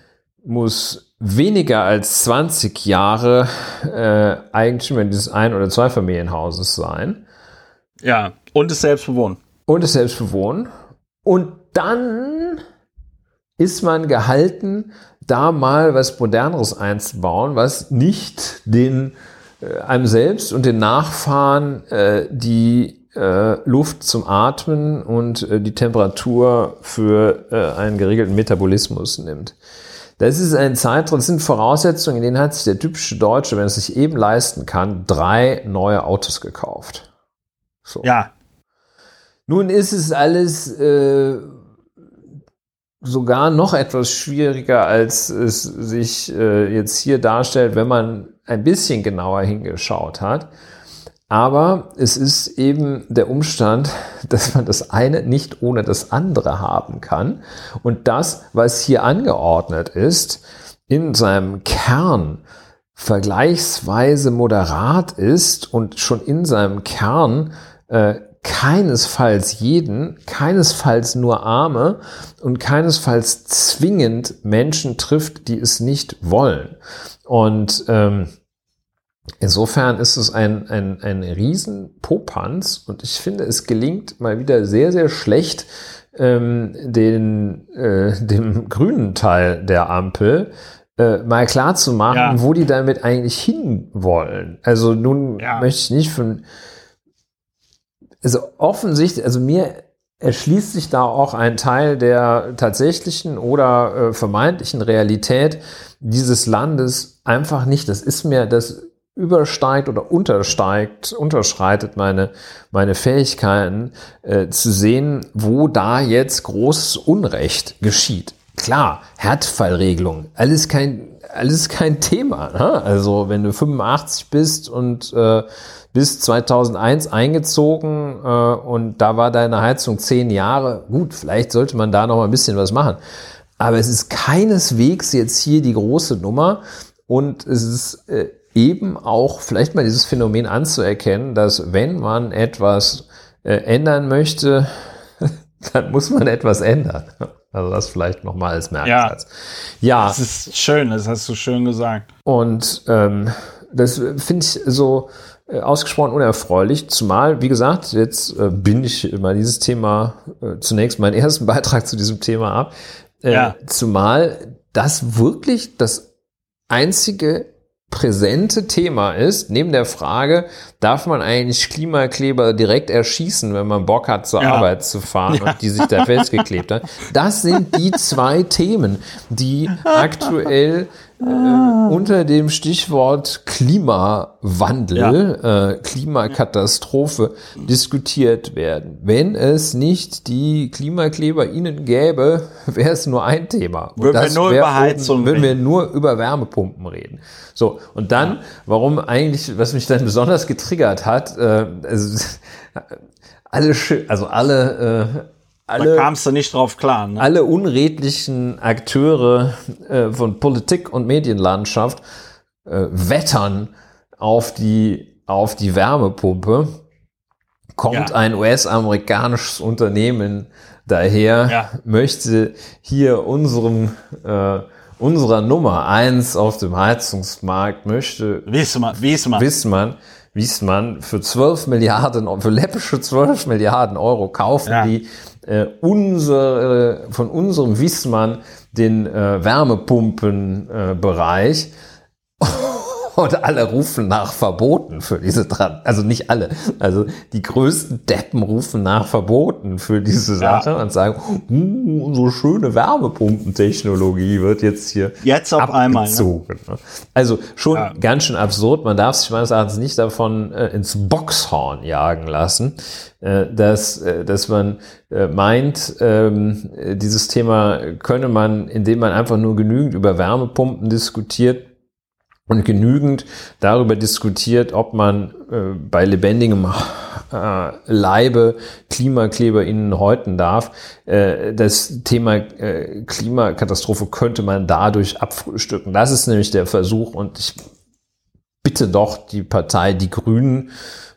S2: muss weniger als 20 Jahre äh, Eigentümer dieses Ein- oder Zweifamilienhauses sein.
S1: ja. Und es selbst bewohnen.
S2: und es selbst bewohnen. Und dann ist man gehalten, da mal was Moderneres einzubauen, was nicht den, äh, einem selbst und den Nachfahren äh, die äh, Luft zum Atmen und äh, die Temperatur für äh, einen geregelten Metabolismus nimmt. Das ist ein Zeitraum, das sind Voraussetzungen, in denen hat sich der typische Deutsche, wenn er es sich eben leisten kann, drei neue Autos gekauft. So.
S1: Ja,
S2: Nun ist es alles äh, sogar noch etwas schwieriger, als es sich äh, jetzt hier darstellt, wenn man ein bisschen genauer hingeschaut hat. Aber es ist eben der Umstand, dass man das eine nicht ohne das andere haben kann. Und das, was hier angeordnet ist, in seinem Kern vergleichsweise moderat ist und schon in seinem Kern äh, keinesfalls jeden, keinesfalls nur Arme und keinesfalls zwingend Menschen trifft, die es nicht wollen. Und ähm, insofern ist es ein, ein, ein Riesenpopanz und ich finde, es gelingt mal wieder sehr, sehr schlecht, ähm, den, äh, dem grünen Teil der Ampel äh, mal klar zu machen,
S1: Ja.
S2: wo die damit eigentlich hinwollen. Also nun
S1: Ja.
S2: möchte ich nicht von also offensichtlich, also mir erschließt sich da auch ein Teil der tatsächlichen oder äh, vermeintlichen Realität dieses Landes einfach nicht. Das ist mir, das übersteigt oder untersteigt, unterschreitet meine, meine Fähigkeiten äh, zu sehen, wo da jetzt großes Unrecht geschieht. Klar, Härtefallregelung, alles kein, alles kein Thema. Ne? Also wenn du 85 bist und äh, bis 2001 eingezogen äh, und da war deine Heizung zehn Jahre, gut, vielleicht sollte man da noch mal ein bisschen was machen. Aber es ist keineswegs jetzt hier die große Nummer und es ist äh, eben auch vielleicht mal dieses Phänomen anzuerkennen, dass wenn man etwas äh, ändern möchte, dann muss man etwas ändern. Also das vielleicht noch mal als Merksatz.
S1: Ja, ja. Das ist schön, das hast du schön gesagt.
S2: Und ähm, das finde ich so äh, ausgesprochen unerfreulich, zumal, wie gesagt, jetzt äh, bin ich mal dieses Thema, äh, zunächst meinen ersten Beitrag zu diesem Thema ab, äh, ja. zumal das wirklich das einzige präsente Thema ist, neben der Frage, darf man eigentlich Klimakleber direkt erschießen, wenn man Bock hat, zur ja. Arbeit zu fahren ja. und die sich da festgeklebt hat. Das sind die zwei Themen, die aktuell äh, unter dem Stichwort Klimawandel, ja. äh, Klimakatastrophe diskutiert werden. Wenn es nicht die Klimakleber Ihnen gäbe, wäre es nur ein Thema.
S1: Und würden wir nur über Heizung
S2: Würden wir nur über Wärmepumpen reden. So, und dann, ja. warum eigentlich, was mich dann besonders getriggert hat, äh, also, alle, also alle äh, alle,
S1: da kamst du nicht drauf klar. Ne?
S2: Alle unredlichen Akteure äh, von Politik und Medienlandschaft äh, wettern auf die, auf die Wärmepumpe. Kommt ja. ein US-amerikanisches Unternehmen daher, ja. möchte hier unserem, äh, unserer Nummer eins auf dem Heizungsmarkt, möchte
S1: Wissmann, Wissmann.
S2: Wissmann Wiesmann für 12 Milliarden, für läppische 12 Milliarden Euro kaufen ja. die äh, unsere, von unserem Wissmann den äh, Wärmepumpenbereich. Äh, und alle rufen nach Verboten für diese dran. Also nicht alle. Also die größten Deppen rufen nach Verboten für diese Sache ja. und sagen, uh, unsere schöne Wärmepumpentechnologie wird jetzt hier
S1: jetzt auf einmal. Ne?
S2: Also schon ja. ganz schön absurd. Man darf sich meines Erachtens nicht davon äh, ins Boxhorn jagen lassen, äh, dass, äh, dass man äh, meint, ähm, dieses Thema könne man, indem man einfach nur genügend über Wärmepumpen diskutiert, und genügend darüber diskutiert, ob man äh, bei lebendigem äh, Leibe Klimakleber innen häuten darf. Äh, das Thema äh, Klimakatastrophe könnte man dadurch abfrühstücken. Das ist nämlich der Versuch und ich bitte doch die Partei Die Grünen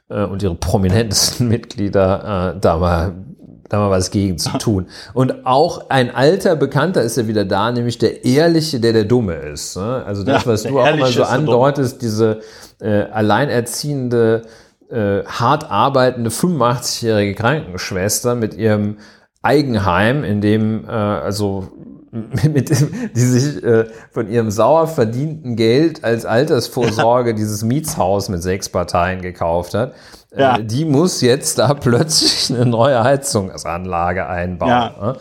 S2: äh, und ihre prominentesten Mitglieder äh, da mal da mal was gegen zu tun. Und auch ein alter Bekannter ist ja wieder da, nämlich der Ehrliche, der der Dumme ist. Ne? Also das, was ja, du auch mal so andeutest, diese äh, alleinerziehende, äh, hart arbeitende 85-jährige Krankenschwester mit ihrem Eigenheim, in dem äh, also mit dem, die sich äh, von ihrem sauer verdienten Geld als Altersvorsorge dieses Mietshaus mit sechs Parteien gekauft hat ja. Äh, die muss jetzt da plötzlich eine neue Heizungsanlage einbauen. Ja. Ne?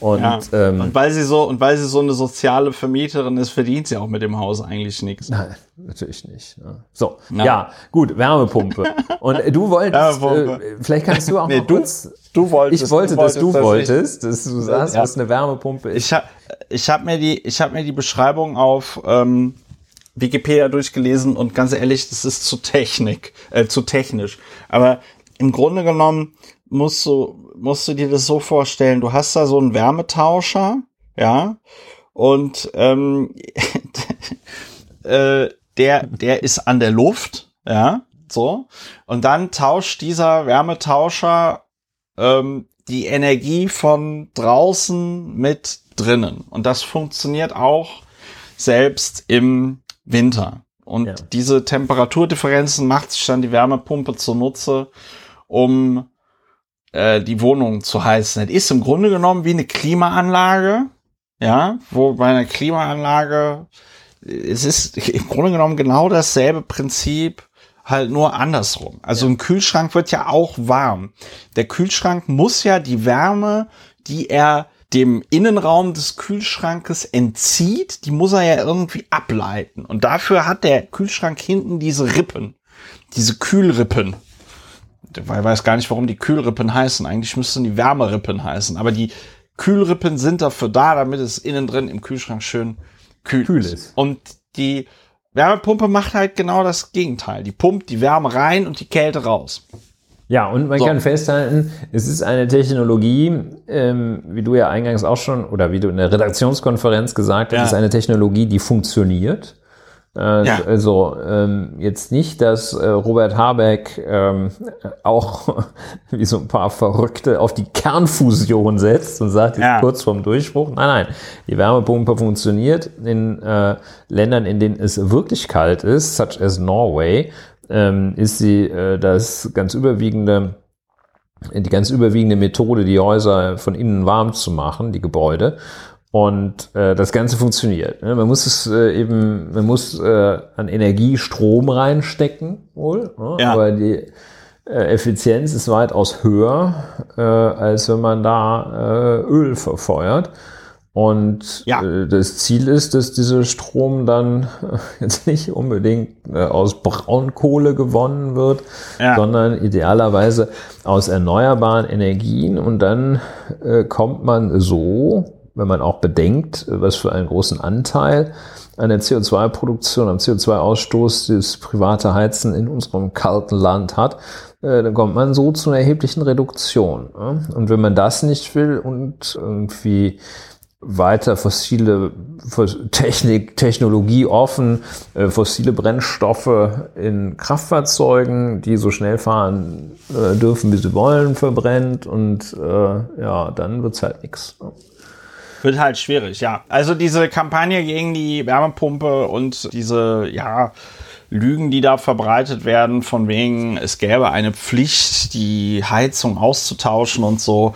S1: Und, ja. ähm, und weil sie so und weil sie so eine soziale Vermieterin ist, verdient sie auch mit dem Haus eigentlich nichts.
S2: Nein, natürlich nicht. Ne? So, ja. gut, Wärmepumpe. Und du wolltest, äh, vielleicht kannst du auch nee, mal
S1: du, kurz. Du wolltest.
S2: Ich wollte, du dass du wolltest, dass du sagst, was eine Wärmepumpe ist.
S1: Ich habe ich hab mir die, ich habe mir die Beschreibung auf ähm, Wikipedia durchgelesen und ganz ehrlich, das ist zu Technik, äh, zu technisch. Aber im Grunde genommen musst du, musst du dir das so vorstellen, du hast da so einen Wärmetauscher, ja, und ähm, äh, der, der ist an der Luft, ja, so. Und dann tauscht dieser Wärmetauscher ähm, die Energie von draußen mit drinnen. Und das funktioniert auch selbst im Winter. Und ja. diese Temperaturdifferenzen macht sich dann die Wärmepumpe zunutze, um äh, die Wohnung zu heizen. Das ist im Grunde genommen wie eine Klimaanlage, ja, wo bei einer Klimaanlage es ist im Grunde genommen genau dasselbe Prinzip, halt nur andersrum. Also ja. ein Kühlschrank wird ja auch warm. Der Kühlschrank muss ja die Wärme, die er dem Innenraum des Kühlschrankes entzieht, die muss er ja irgendwie ableiten. Und dafür hat der Kühlschrank hinten diese Rippen, diese Kühlrippen. Ich weiß gar nicht, warum die Kühlrippen heißen. Eigentlich müssten die Wärmerippen heißen. Aber die Kühlrippen sind dafür da, damit es innen drin im Kühlschrank schön kühl, kühl ist. Und die Wärmepumpe macht halt genau das Gegenteil. Die pumpt die Wärme rein und die Kälte raus.
S2: Ja, und man so. kann festhalten, es ist eine Technologie, ähm, wie du ja eingangs auch schon oder wie du in der Redaktionskonferenz gesagt hast, ja. ist eine Technologie, die funktioniert. Äh, ja. Also ähm, jetzt nicht, dass äh, Robert Habeck ähm, auch wie so ein paar Verrückte auf die Kernfusion setzt und sagt, ja. kurz vorm Durchbruch. Nein, nein, die Wärmepumpe funktioniert in äh, Ländern, in denen es wirklich kalt ist, such as Norway, ähm, ist sie äh, das ganz überwiegende die ganz überwiegende Methode, die Häuser von innen warm zu machen, die Gebäude. Und äh, das Ganze funktioniert. Ne? Man muss es äh, eben, man muss äh, an Energie Strom reinstecken, wohl. Ne? Ja. Aber die äh, Effizienz ist weitaus höher, äh, als wenn man da äh, Öl verfeuert. Und ja. äh, das Ziel ist, dass dieser Strom dann äh, jetzt nicht unbedingt äh, aus Braunkohle gewonnen wird, ja. sondern idealerweise aus erneuerbaren Energien. Und dann kommt man so wenn man auch bedenkt, was für einen großen Anteil an der CO2-Produktion, am CO2-Ausstoß das private Heizen in unserem kalten Land hat, dann kommt man so zu einer erheblichen Reduktion. Und wenn man das nicht will und irgendwie weiter fossile Technik, Technologie offen, äh, fossile Brennstoffe in Kraftfahrzeugen, die so schnell fahren äh, dürfen, wie sie wollen, verbrennt und ja, dann wird's halt nichts.
S1: Wird halt schwierig, ja. Also diese Kampagne gegen die Wärmepumpe und diese, ja, Lügen, die da verbreitet werden, von wegen, es gäbe eine Pflicht, die Heizung auszutauschen und so.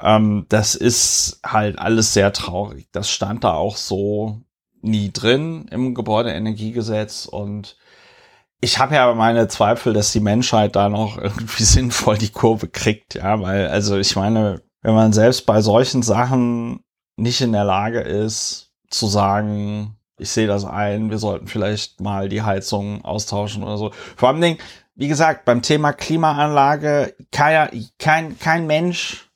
S1: Ähm, das ist halt alles sehr traurig. Das stand da auch so nie drin im Gebäudeenergiegesetz und ich habe ja meine Zweifel, dass die Menschheit da noch irgendwie sinnvoll die Kurve kriegt, ja, weil, also ich meine, wenn man selbst bei solchen Sachen nicht in der Lage ist zu sagen, ich sehe das ein, wir sollten vielleicht mal die Heizung austauschen oder so. Vor allem, wie gesagt, beim Thema Klimaanlage, kein, kein, kein Mensch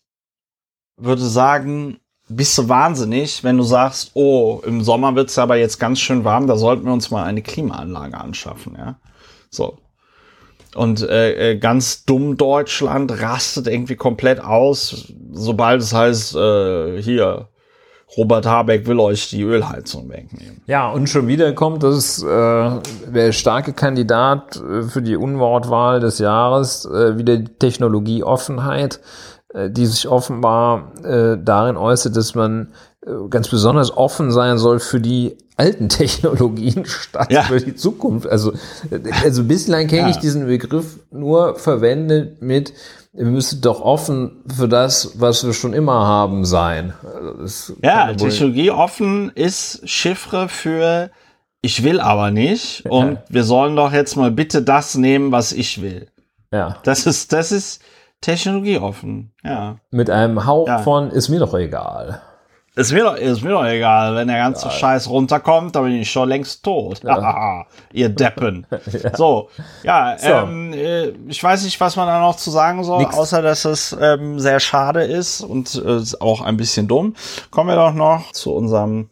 S1: würde sagen, bist du wahnsinnig, wenn du sagst, oh, im Sommer wird's aber jetzt ganz schön warm, da sollten wir uns mal eine Klimaanlage anschaffen, ja. So. Und äh, äh ganz dumm Deutschland rastet irgendwie komplett aus, sobald es heißt, äh, hier, Robert Habeck will euch die Ölheizung wegnehmen.
S2: Ja, und schon wieder kommt das, äh, der starke Kandidat äh, für die Unwortwahl des Jahres, äh, wieder Technologieoffenheit, die sich offenbar äh, darin äußert, dass man äh, ganz besonders offen sein soll für die alten Technologien statt ja. für die Zukunft. Also, äh, also bislang kenne ja. ich diesen Begriff nur verwendet mit wir müssen doch offen für das, was wir schon immer haben, sein.
S1: Also ja, Technologie offen ist Chiffre für ich will aber nicht und wir sollen doch jetzt mal bitte das nehmen, was ich will. Ja. Das ist, das ist Technologie offen, ja.
S2: Mit einem Hauch ja. von ist mir doch egal.
S1: Ist mir doch, ist mir doch egal, wenn der ganze ja. Scheiß runterkommt, dann bin ich schon längst tot. Ja. Ihr Deppen. ja. So, ja, so. Ähm, äh, ich weiß nicht, was man da noch zu sagen soll, Nix. außer dass es ähm, sehr schade ist und äh, auch ein bisschen dumm. Kommen wir doch noch zu unserem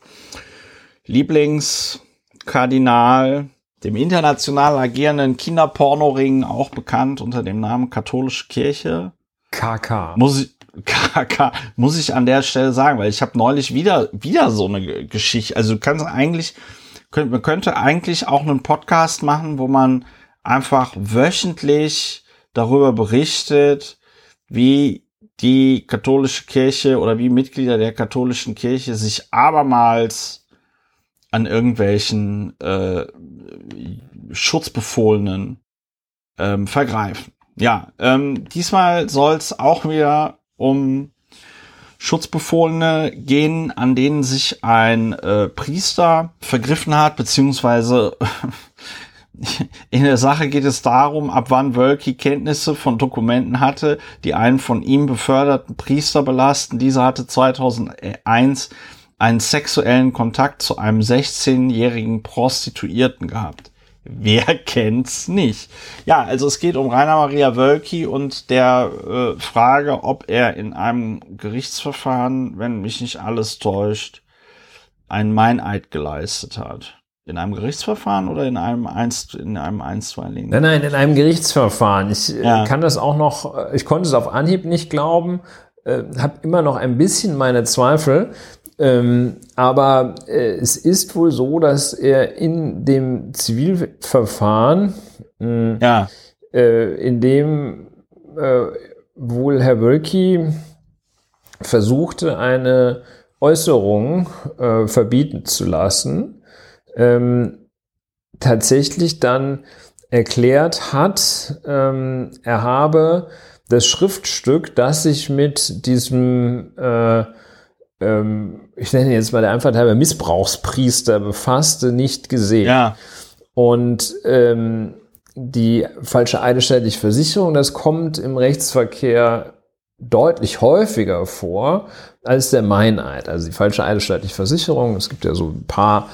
S1: Lieblingskardinal, dem international agierenden Kinderpornoring, auch bekannt unter dem Namen Katholische Kirche.
S2: KK.
S1: Muss ich, KK, muss ich an der Stelle sagen, weil ich habe neulich wieder, wieder so eine Geschichte. Also du kannst eigentlich, könnt, man könnte eigentlich auch einen Podcast machen, wo man einfach wöchentlich darüber berichtet, wie die katholische Kirche oder wie Mitglieder der katholischen Kirche sich abermals an irgendwelchen äh, Schutzbefohlenen ähm, vergreifen. Ja, ähm, diesmal soll es auch wieder um Schutzbefohlene gehen, an denen sich ein äh, Priester vergriffen hat, beziehungsweise in der Sache geht es darum, ab wann Wölki Kenntnisse von Dokumenten hatte, die einen von ihm beförderten Priester belasten. Dieser hatte 2001 einen sexuellen Kontakt zu einem 16-jährigen Prostituierten gehabt. Wer kennt's nicht? Ja, also es geht um Rainer Maria Wölki und der äh, Frage, ob er in einem Gerichtsverfahren, wenn mich nicht alles täuscht, einen Meineid geleistet hat. In einem Gerichtsverfahren oder in einem einst, in einem einstweiligen?
S2: Nein, nein, in einem Gerichtsverfahren. Ich äh, ja. kann das auch noch, äh, ich konnte es auf Anhieb nicht glauben, äh, habe immer noch ein bisschen meine Zweifel. Ähm, aber äh, es ist wohl so, dass er in dem Zivilverfahren, mh, ja. äh, in dem äh, wohl Herr Wölki versuchte, eine Äußerung äh, verbieten zu lassen, ähm, tatsächlich dann erklärt hat, ähm, er habe das Schriftstück, das sich mit diesem, äh, ähm, ich nenne jetzt mal der Einfalt halber Missbrauchspriester befasste, nicht gesehen. Ja. Und ähm, die falsche eidesstattliche Versicherung, das kommt im Rechtsverkehr deutlich häufiger vor als der Meineid, also die falsche eidesstattliche Versicherung. Es gibt ja so ein paar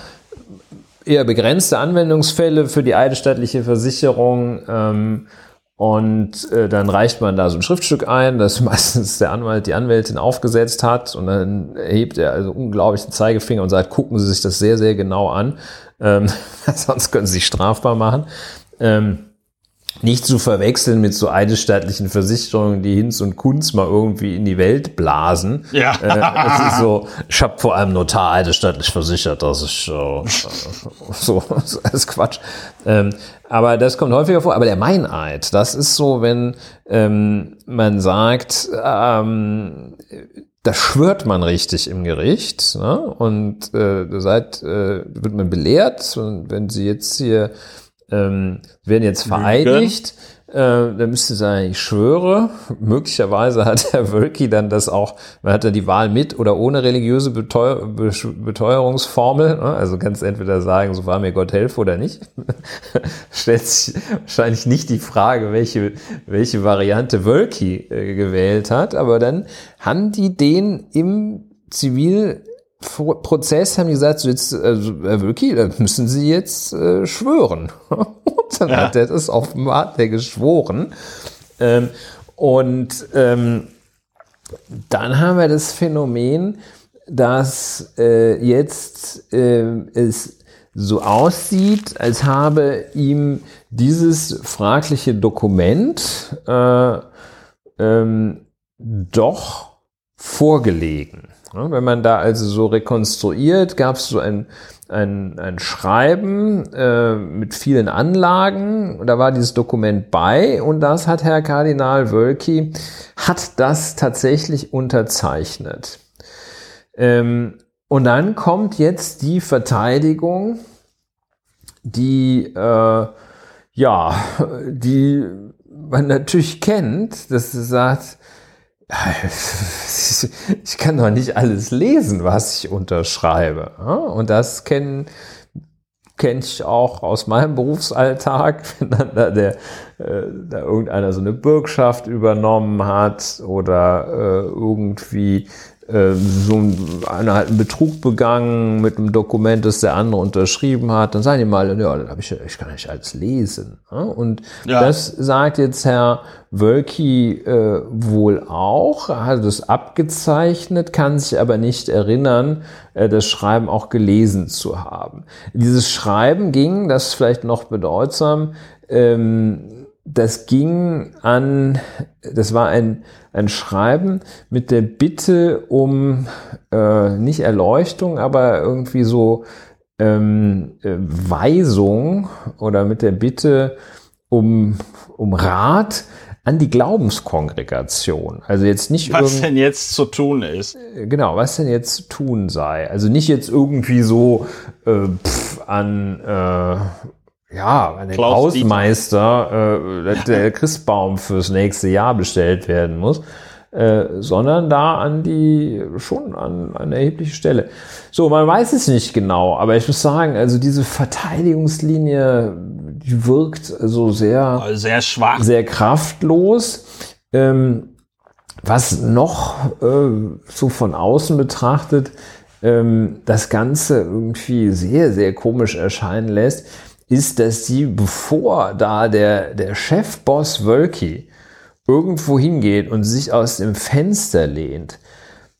S2: eher begrenzte Anwendungsfälle für die eidesstattliche Versicherung. Ähm, und äh, dann reicht man da so ein Schriftstück ein, das meistens der Anwalt, die Anwältin aufgesetzt hat. Und dann erhebt er also unglaublich den Zeigefinger und sagt, gucken Sie sich das sehr, sehr genau an. Ähm, sonst können Sie sich strafbar machen. Ähm, nicht zu verwechseln mit so eidesstattlichen Versicherungen, die Hinz und Kunz mal irgendwie in die Welt blasen. Ja. Äh, das ist so, ich habe vor einem Notar eidesstattlich versichert, dass ich äh, so, das ist Quatsch. Ähm, aber das kommt häufiger vor. Aber der Meineid, das ist so, wenn ähm, man sagt, ähm, da schwört man richtig im Gericht ne? und äh, seid, äh, wird man belehrt. Und wenn Sie jetzt hier ähm, werden jetzt vereidigt. Äh, da müsste sagen, ich schwöre. Möglicherweise hat Herr Wölki dann das auch, man hat da die Wahl mit oder ohne religiöse Beteuer, Beteuerungsformel. Ne? Also kannst entweder sagen, so war mir Gott helfe oder nicht. Stellt sich wahrscheinlich nicht die Frage, welche, welche Variante Wölki äh, gewählt hat. Aber dann haben die den im Zivil Prozess haben die gesagt, so jetzt, also, Herr Wölki, da müssen Sie jetzt äh, schwören. und dann ja. hat er das offenbar der geschworen. Ähm, und ähm, dann haben wir das Phänomen, dass äh, jetzt äh, es so aussieht, als habe ihm dieses fragliche Dokument äh, ähm, doch vorgelegen. Wenn man da also so rekonstruiert, gab es so ein, ein, ein Schreiben äh, mit vielen Anlagen. Da war dieses Dokument bei und das hat Herr Kardinal Wölki, hat das tatsächlich unterzeichnet. Ähm, und dann kommt jetzt die Verteidigung, die, äh, ja, die man natürlich kennt, dass sie sagt, ich kann doch nicht alles lesen, was ich unterschreibe. Und das kennen kenne ich auch aus meinem Berufsalltag, wenn dann da, der, äh, da irgendeiner so eine Bürgschaft übernommen hat oder äh, irgendwie so einer hat einen Betrug begangen mit einem Dokument, das der andere unterschrieben hat, dann sagen die mal, ja, dann habe ich, ich kann nicht alles lesen. Und ja. das sagt jetzt Herr Wölki äh, wohl auch, hat es abgezeichnet, kann sich aber nicht erinnern, äh, das Schreiben auch gelesen zu haben. Dieses Schreiben ging, das ist vielleicht noch bedeutsam, ähm, das ging an, das war ein, ein Schreiben mit der Bitte um äh, nicht Erleuchtung, aber irgendwie so ähm, äh, Weisung oder mit der Bitte um, um Rat an die Glaubenskongregation. Also jetzt nicht
S1: was denn jetzt zu tun ist.
S2: Äh, genau, was denn jetzt zu tun sei. Also nicht jetzt irgendwie so äh, pff, an äh, ja, an den Klaus Hausmeister äh, der Christbaum fürs nächste Jahr bestellt werden muss, äh, sondern da an die, schon an eine erhebliche Stelle. So, man weiß es nicht genau, aber ich muss sagen, also diese Verteidigungslinie, die wirkt so sehr,
S1: sehr schwach,
S2: sehr kraftlos. Ähm, was noch äh, so von außen betrachtet, ähm, das Ganze irgendwie sehr, sehr komisch erscheinen lässt, ist, dass sie, bevor da der, der Chefboss Wölki irgendwo hingeht und sich aus dem Fenster lehnt,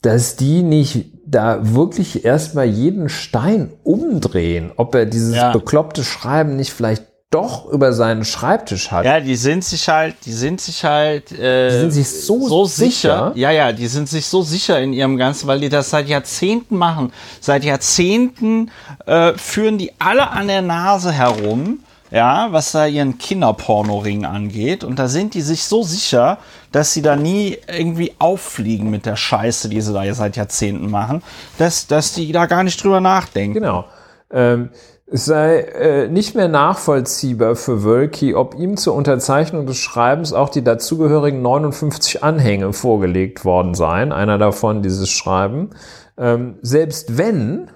S2: dass die nicht da wirklich erstmal jeden Stein umdrehen, ob er dieses
S1: Ja.
S2: bekloppte Schreiben nicht vielleicht doch über seinen Schreibtisch hat.
S1: Ja, die sind sich halt, die sind sich halt, äh,
S2: Die sind sich so sicher.
S1: Ja, ja, die sind sich so sicher in ihrem Ganzen, weil die das seit Jahrzehnten machen. Seit Jahrzehnten äh, führen die alle an der Nase herum, ja, was da ihren Kinderpornoring angeht. Und da sind die sich so sicher, dass sie da nie irgendwie auffliegen mit der Scheiße, die sie da seit Jahrzehnten machen, dass, dass die da gar nicht drüber nachdenken.
S2: Genau. Ähm, es sei äh, nicht mehr nachvollziehbar für Wölki, ob ihm zur Unterzeichnung des Schreibens auch die dazugehörigen 59 Anhänge vorgelegt worden seien. Einer davon dieses Schreiben. Ähm, selbst wenn,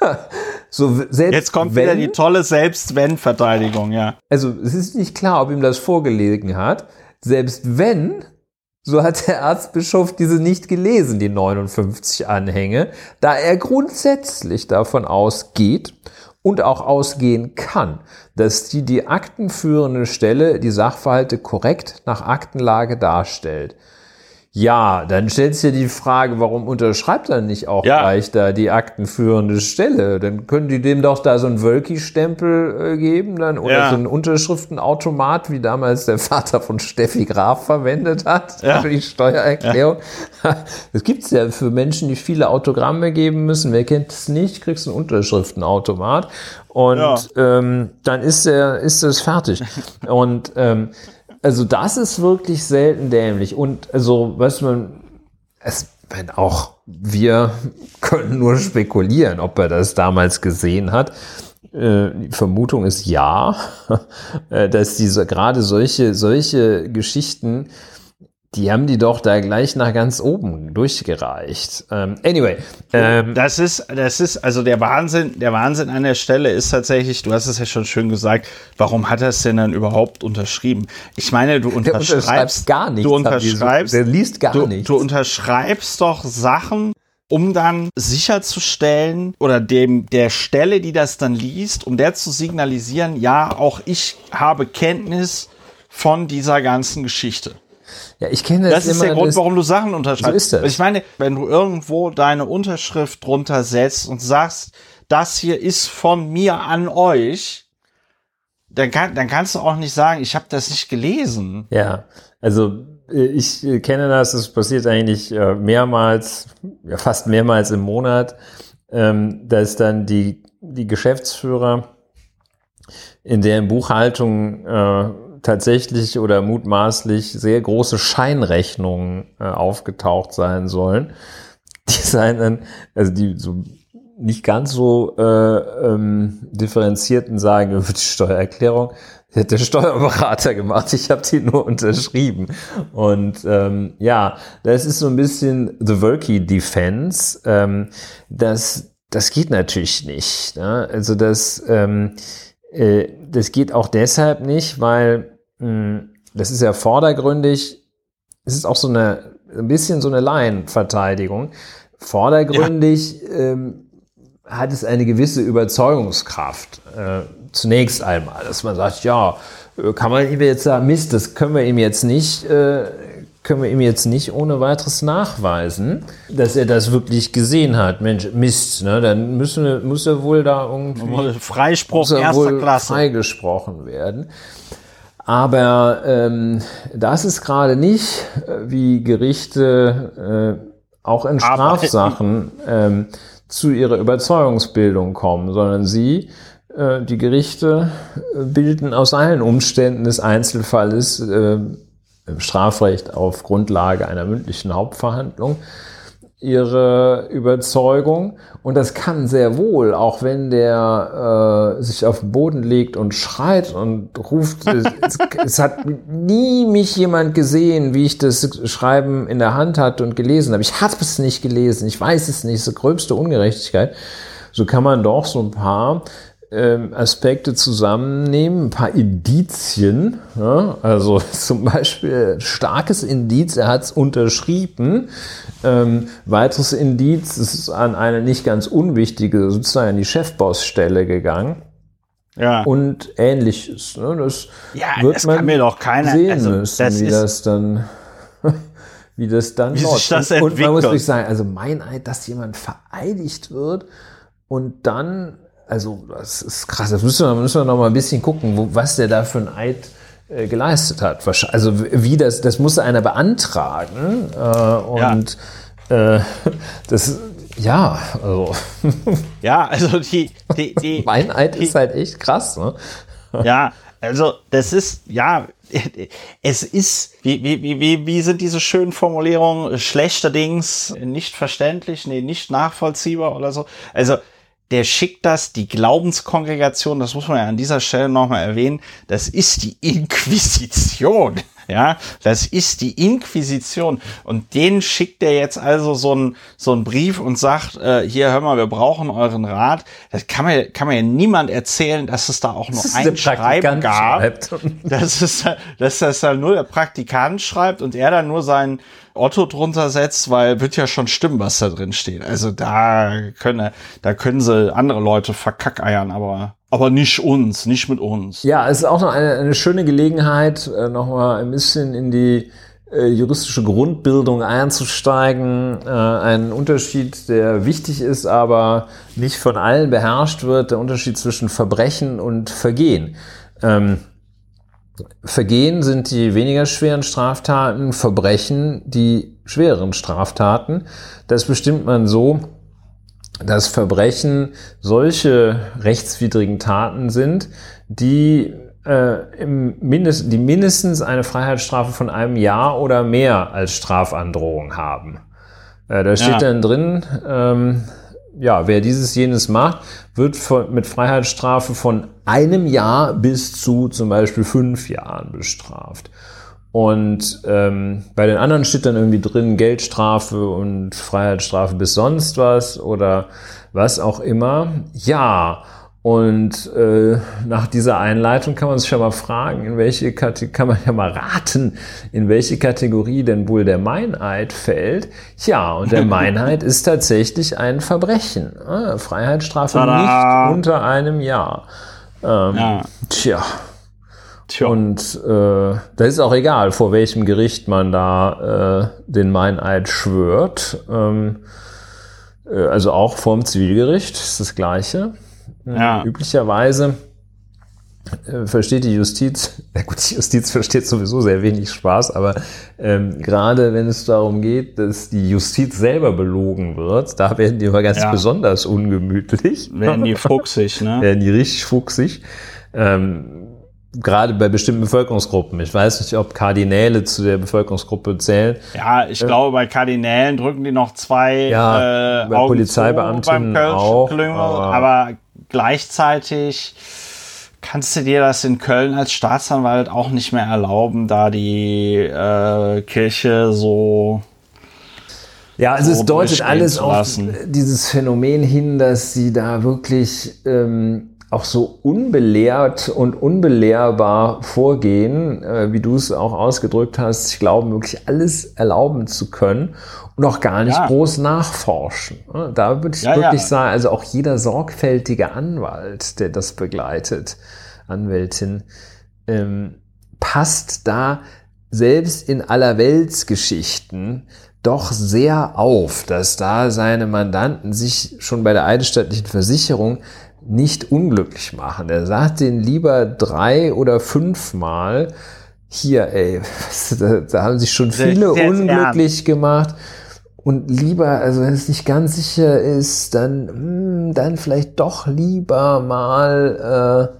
S2: so selbst
S1: Jetzt kommt
S2: wenn,
S1: wieder die tolle Selbst-Wenn-Verteidigung, ja.
S2: also es ist nicht klar, ob ihm das vorgelegen hat. Selbst wenn, so hat der Erzbischof diese nicht gelesen, die 59 Anhänge, da er grundsätzlich davon ausgeht und auch ausgehen kann, dass die die aktenführende Stelle die Sachverhalte korrekt nach Aktenlage darstellt. Ja, dann stellt sich ja die Frage, warum unterschreibt er nicht auch
S1: Ja.
S2: gleich da die aktenführende Stelle? Dann können die dem doch da so einen Wölki-Stempel äh, geben dann oder
S1: Ja.
S2: so einen Unterschriftenautomat, wie damals der Vater von Steffi Graf verwendet hat
S1: Ja.
S2: für die Steuererklärung. Das gibt's ja für Menschen, die viele Autogramme geben müssen. Wer kennt es nicht, kriegst einen Unterschriftenautomat und ähm, dann ist der, ist das fertig. Und ähm, also das ist wirklich selten dämlich. Und also, was man, es, wenn auch wir können nur spekulieren, ob er das damals gesehen hat. Äh, Die Vermutung ist ja, äh, dass diese gerade solche solche Geschichten, die haben die doch da gleich nach ganz oben durchgereicht. Ähm, anyway, ähm,
S1: Das ist, das ist, also der Wahnsinn, der Wahnsinn an der Stelle ist tatsächlich, du hast es ja schon schön gesagt, warum hat er es denn dann überhaupt unterschrieben? Ich meine, du unterschreibst
S2: unterschreibt gar nichts.
S1: Du unterschreibst,
S2: der liest gar
S1: du,
S2: nichts.
S1: du unterschreibst doch Sachen, um dann sicherzustellen oder dem der Stelle, die das dann liest, um der zu signalisieren, ja, auch ich habe Kenntnis von dieser ganzen Geschichte.
S2: Ja, ich kenne das,
S1: Das ist
S2: immer,
S1: der Grund,
S2: das-
S1: warum du Sachen unterschreibst.
S2: So ist das.
S1: Ich meine, wenn du irgendwo deine Unterschrift drunter setzt und sagst, das hier ist von mir an euch, dann, kann, dann kannst du auch nicht sagen, ich habe das nicht gelesen.
S2: Ja, also äh, ich äh, kenne das, es passiert eigentlich äh, mehrmals, ja, fast mehrmals im Monat, ähm, dass dann die, die Geschäftsführer in deren Buchhaltung tatsächlich oder mutmaßlich sehr große Scheinrechnungen äh, aufgetaucht sein sollen. Die seien dann, also die so nicht ganz so äh, ähm, differenzierten sagen über die Steuererklärung, die hat der Steuerberater gemacht, ich habe die nur unterschrieben. Und ähm, ja, das ist so ein bisschen The Wölki Defense. Ähm, das, das geht natürlich nicht. Ne? Also das, ähm, äh, das geht auch deshalb nicht, weil mh, das ist ja vordergründig, es ist auch so eine, ein bisschen so eine Laienverteidigung. Vordergründig ähm, hat es eine gewisse Überzeugungskraft. Äh, zunächst einmal, dass man sagt, ja, äh, kann man ihm jetzt sagen, Mist, das können wir ihm jetzt nicht, äh, können wir ihm jetzt nicht ohne weiteres nachweisen, dass er das wirklich gesehen hat. Mensch, Mist, ne? Dann müssen wir, muss er wohl da irgendwie
S1: Freispruch
S2: er
S1: erster Klasse.
S2: freigesprochen werden. Aber ähm, das ist gerade nicht, wie Gerichte äh, auch in. Strafsachen ähm, zu ihrer Überzeugungsbildung kommen, sondern sie, äh, die Gerichte, äh, bilden aus allen Umständen des Einzelfalles äh, im Strafrecht auf Grundlage einer mündlichen Hauptverhandlung ihre Überzeugung. Und das kann sehr wohl, auch wenn der äh, sich auf den Boden legt und schreit und ruft, es, es, hat nie mich jemand gesehen, wie ich das Schreiben in der Hand hatte und gelesen habe. Ich habe es nicht gelesen, ich weiß es nicht, so gröbste Ungerechtigkeit. So kann man doch so ein paar ähm, Aspekte zusammennehmen, ein paar Indizien, ja, also zum Beispiel starkes Indiz, er hat es unterschrieben, ähm, weiteres Indiz es ist an eine nicht ganz unwichtige, sozusagen an die Chefbossstelle gegangen
S1: Ja.
S2: und ähnliches. Ne? Das
S1: Ja,
S2: wird
S1: das
S2: man
S1: kann mir doch keiner-
S2: sehen
S1: also,
S2: müssen,
S1: das
S2: wie das dann wie das dann
S1: wie sich das
S2: und,
S1: und man muss
S2: wirklich sagen, also Meineid, dass jemand vereidigt wird und dann, also das ist krass, das müssen wir, müssen wir noch mal ein bisschen gucken, wo, was der da für ein Eid äh, geleistet hat. Also wie das, das muss einer beantragen äh, und ja. äh, das, ja, also.
S1: Ja, also die, die, die
S2: Meineid die, ist halt echt krass, ne?
S1: Ja, also das ist, ja, es ist, wie, wie, wie, wie sind diese schönen Formulierungen, schlechterdings nicht verständlich, nee, nicht nachvollziehbar oder so. Also der schickt das, die Glaubenskongregation, das muss man ja an dieser Stelle nochmal erwähnen, das ist die Inquisition. Ja, das ist die Inquisition. Und denen schickt er jetzt also so einen so einen Brief und sagt, äh, hier, hör mal, wir brauchen euren Rat. Das kann mir, kann mir ja niemand erzählen, dass es da auch nur ein Schreiben gab. Dass, es, dass das da nur der Praktikant schreibt und er dann nur sein Otto drunter setzt, weil wird ja schon stimmen, was da drin steht. Also da können, da können sie andere Leute verkackeiern, aber aber nicht uns, nicht mit uns.
S2: Ja, es ist auch noch eine, eine schöne Gelegenheit, äh, nochmal ein bisschen in die äh, juristische Grundbildung einzusteigen. Äh, ein Unterschied, der wichtig ist, aber nicht von allen beherrscht wird, der Unterschied zwischen Verbrechen und Vergehen. Ähm, Vergehen sind die weniger schweren Straftaten, Verbrechen die schwereren Straftaten. Das bestimmt man so, dass Verbrechen solche rechtswidrigen Taten sind, die, äh, im Mindest, die mindestens eine Freiheitsstrafe von einem Jahr oder mehr als Strafandrohung haben. Äh, da steht ja. dann drin, ähm, ja, wer dieses jenes macht, wird von, mit Freiheitsstrafe von einem Jahr bis zu zum Beispiel fünf Jahren bestraft. Und ähm, bei den anderen steht dann irgendwie drin Geldstrafe und Freiheitsstrafe bis sonst was oder was auch immer. Ja, und äh, nach dieser Einleitung kann man sich ja mal fragen, in welche Kategorie, kann man ja mal raten, in welche Kategorie denn wohl der Meineid fällt. Ja, und der Meineid ist tatsächlich ein Verbrechen. Äh, Freiheitsstrafe Tada. nicht unter einem Jahr. Ähm, ja. Tja. Tja. Und äh, da ist auch egal, vor welchem Gericht man da äh, den Meineid schwört. Ähm, äh, also auch vorm Zivilgericht ist das Gleiche. Ja. Üblicherweise äh, versteht die Justiz, ja gut, die Justiz versteht sowieso sehr wenig Spaß, aber ähm, gerade wenn es darum geht, dass die Justiz selber belogen wird, da werden die immer ganz ja. besonders ungemütlich.
S1: Werden die fuchsig, ne?
S2: Werden die richtig fuchsig. Ähm, gerade bei bestimmten Bevölkerungsgruppen. Ich weiß nicht, ob Kardinäle zu der Bevölkerungsgruppe zählen.
S1: Ja, ich äh, glaube, bei Kardinälen drücken die noch zwei
S2: ja, äh, bei Polizeibeamten auch,
S1: aber, aber gleichzeitig kannst du dir das in Köln als Staatsanwalt auch nicht mehr erlauben, da die äh, Kirche so
S2: ja, also es deutet alles auf dieses Phänomen hin, dass sie da wirklich ähm, auch so unbelehrt und unbelehrbar vorgehen, äh, wie du es auch ausgedrückt hast. Ich glaube, wirklich alles erlauben zu können auch gar nicht ja. groß nachforschen. Da würde ich ja, wirklich ja. sagen, also auch jeder sorgfältige Anwalt, der das begleitet, Anwältin, ähm, passt da selbst in aller Weltsgeschichten doch sehr auf, dass da seine Mandanten sich schon bei der eidesstattlichen Versicherung nicht unglücklich machen. Er sagt den lieber drei oder fünfmal, hier, ey, da, da haben sich schon viele unglücklich ernst. gemacht. Und lieber, also wenn es nicht ganz sicher ist, dann, mh, hm, dann vielleicht doch lieber mal,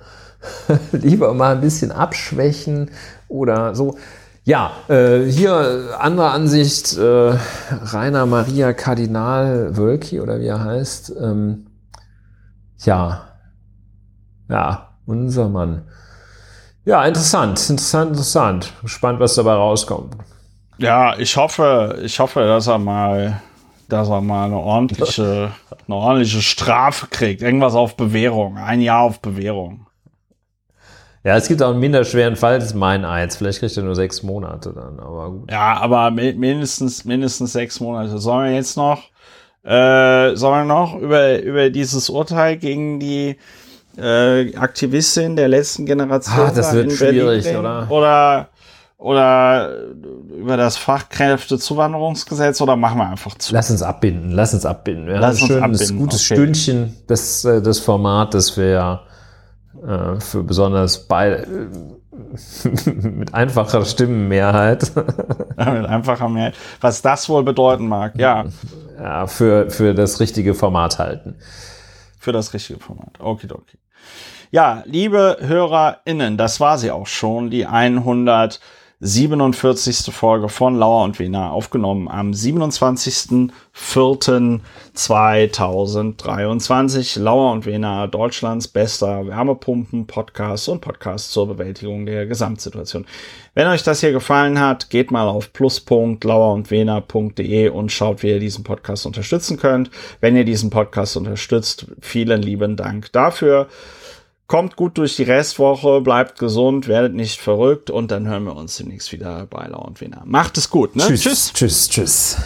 S2: äh, lieber mal ein bisschen abschwächen oder so. Ja, äh, hier andere Ansicht, äh, Rainer Maria Kardinal Wölki oder wie er heißt. Ähm, ja, ja, unser Mann. Ja, interessant, interessant, interessant. Gespannt, was dabei rauskommt.
S1: Ja, ich hoffe, ich hoffe, dass er mal, dass er mal eine ordentliche, eine ordentliche Strafe kriegt. Irgendwas auf Bewährung. Ein Jahr auf Bewährung.
S2: Ja, es gibt auch einen minderschweren Fall, das ist mein Eins. Vielleicht kriegt er nur sechs Monate dann, aber gut.
S1: Ja, aber mindestens, mindestens sechs Monate. Sollen wir jetzt noch äh, sollen wir noch über, über dieses Urteil gegen die äh, Aktivistin der letzten Generation
S2: ah, das wird schwierig, oder?
S1: Oder oder über das Fachkräftezuwanderungsgesetz oder machen wir einfach zu?
S2: Lass uns abbinden, lass uns abbinden. Ja, lass ein schönes, abbinden. gutes okay. Stündchen, das, äh, das Format, das wir äh, für besonders bei mit einfacher Stimmenmehrheit.
S1: ja, mit einfacher Mehrheit. Was das wohl bedeuten mag, ja.
S2: Ja, für, für das richtige Format halten.
S1: Für das richtige Format. Okay, okay. Ja, liebe HörerInnen, das war sie auch schon, die 100 47. Folge von Lauer und Wiener, aufgenommen am 27.04.2023. Lauer und Wiener, Deutschlands bester Wärmepumpen-Podcast und Podcast zur Bewältigung der Gesamtsituation. Wenn euch das hier gefallen hat, geht mal auf plus.lauerundwener.de und schaut, wie ihr diesen Podcast unterstützen könnt. Wenn ihr diesen Podcast unterstützt, vielen lieben Dank dafür. Kommt gut durch die Restwoche, bleibt gesund, werdet nicht verrückt und dann hören wir uns demnächst wieder bei Lau und Wiener. Macht es gut, ne?
S2: Tschüss, tschüss, tschüss. tschüss.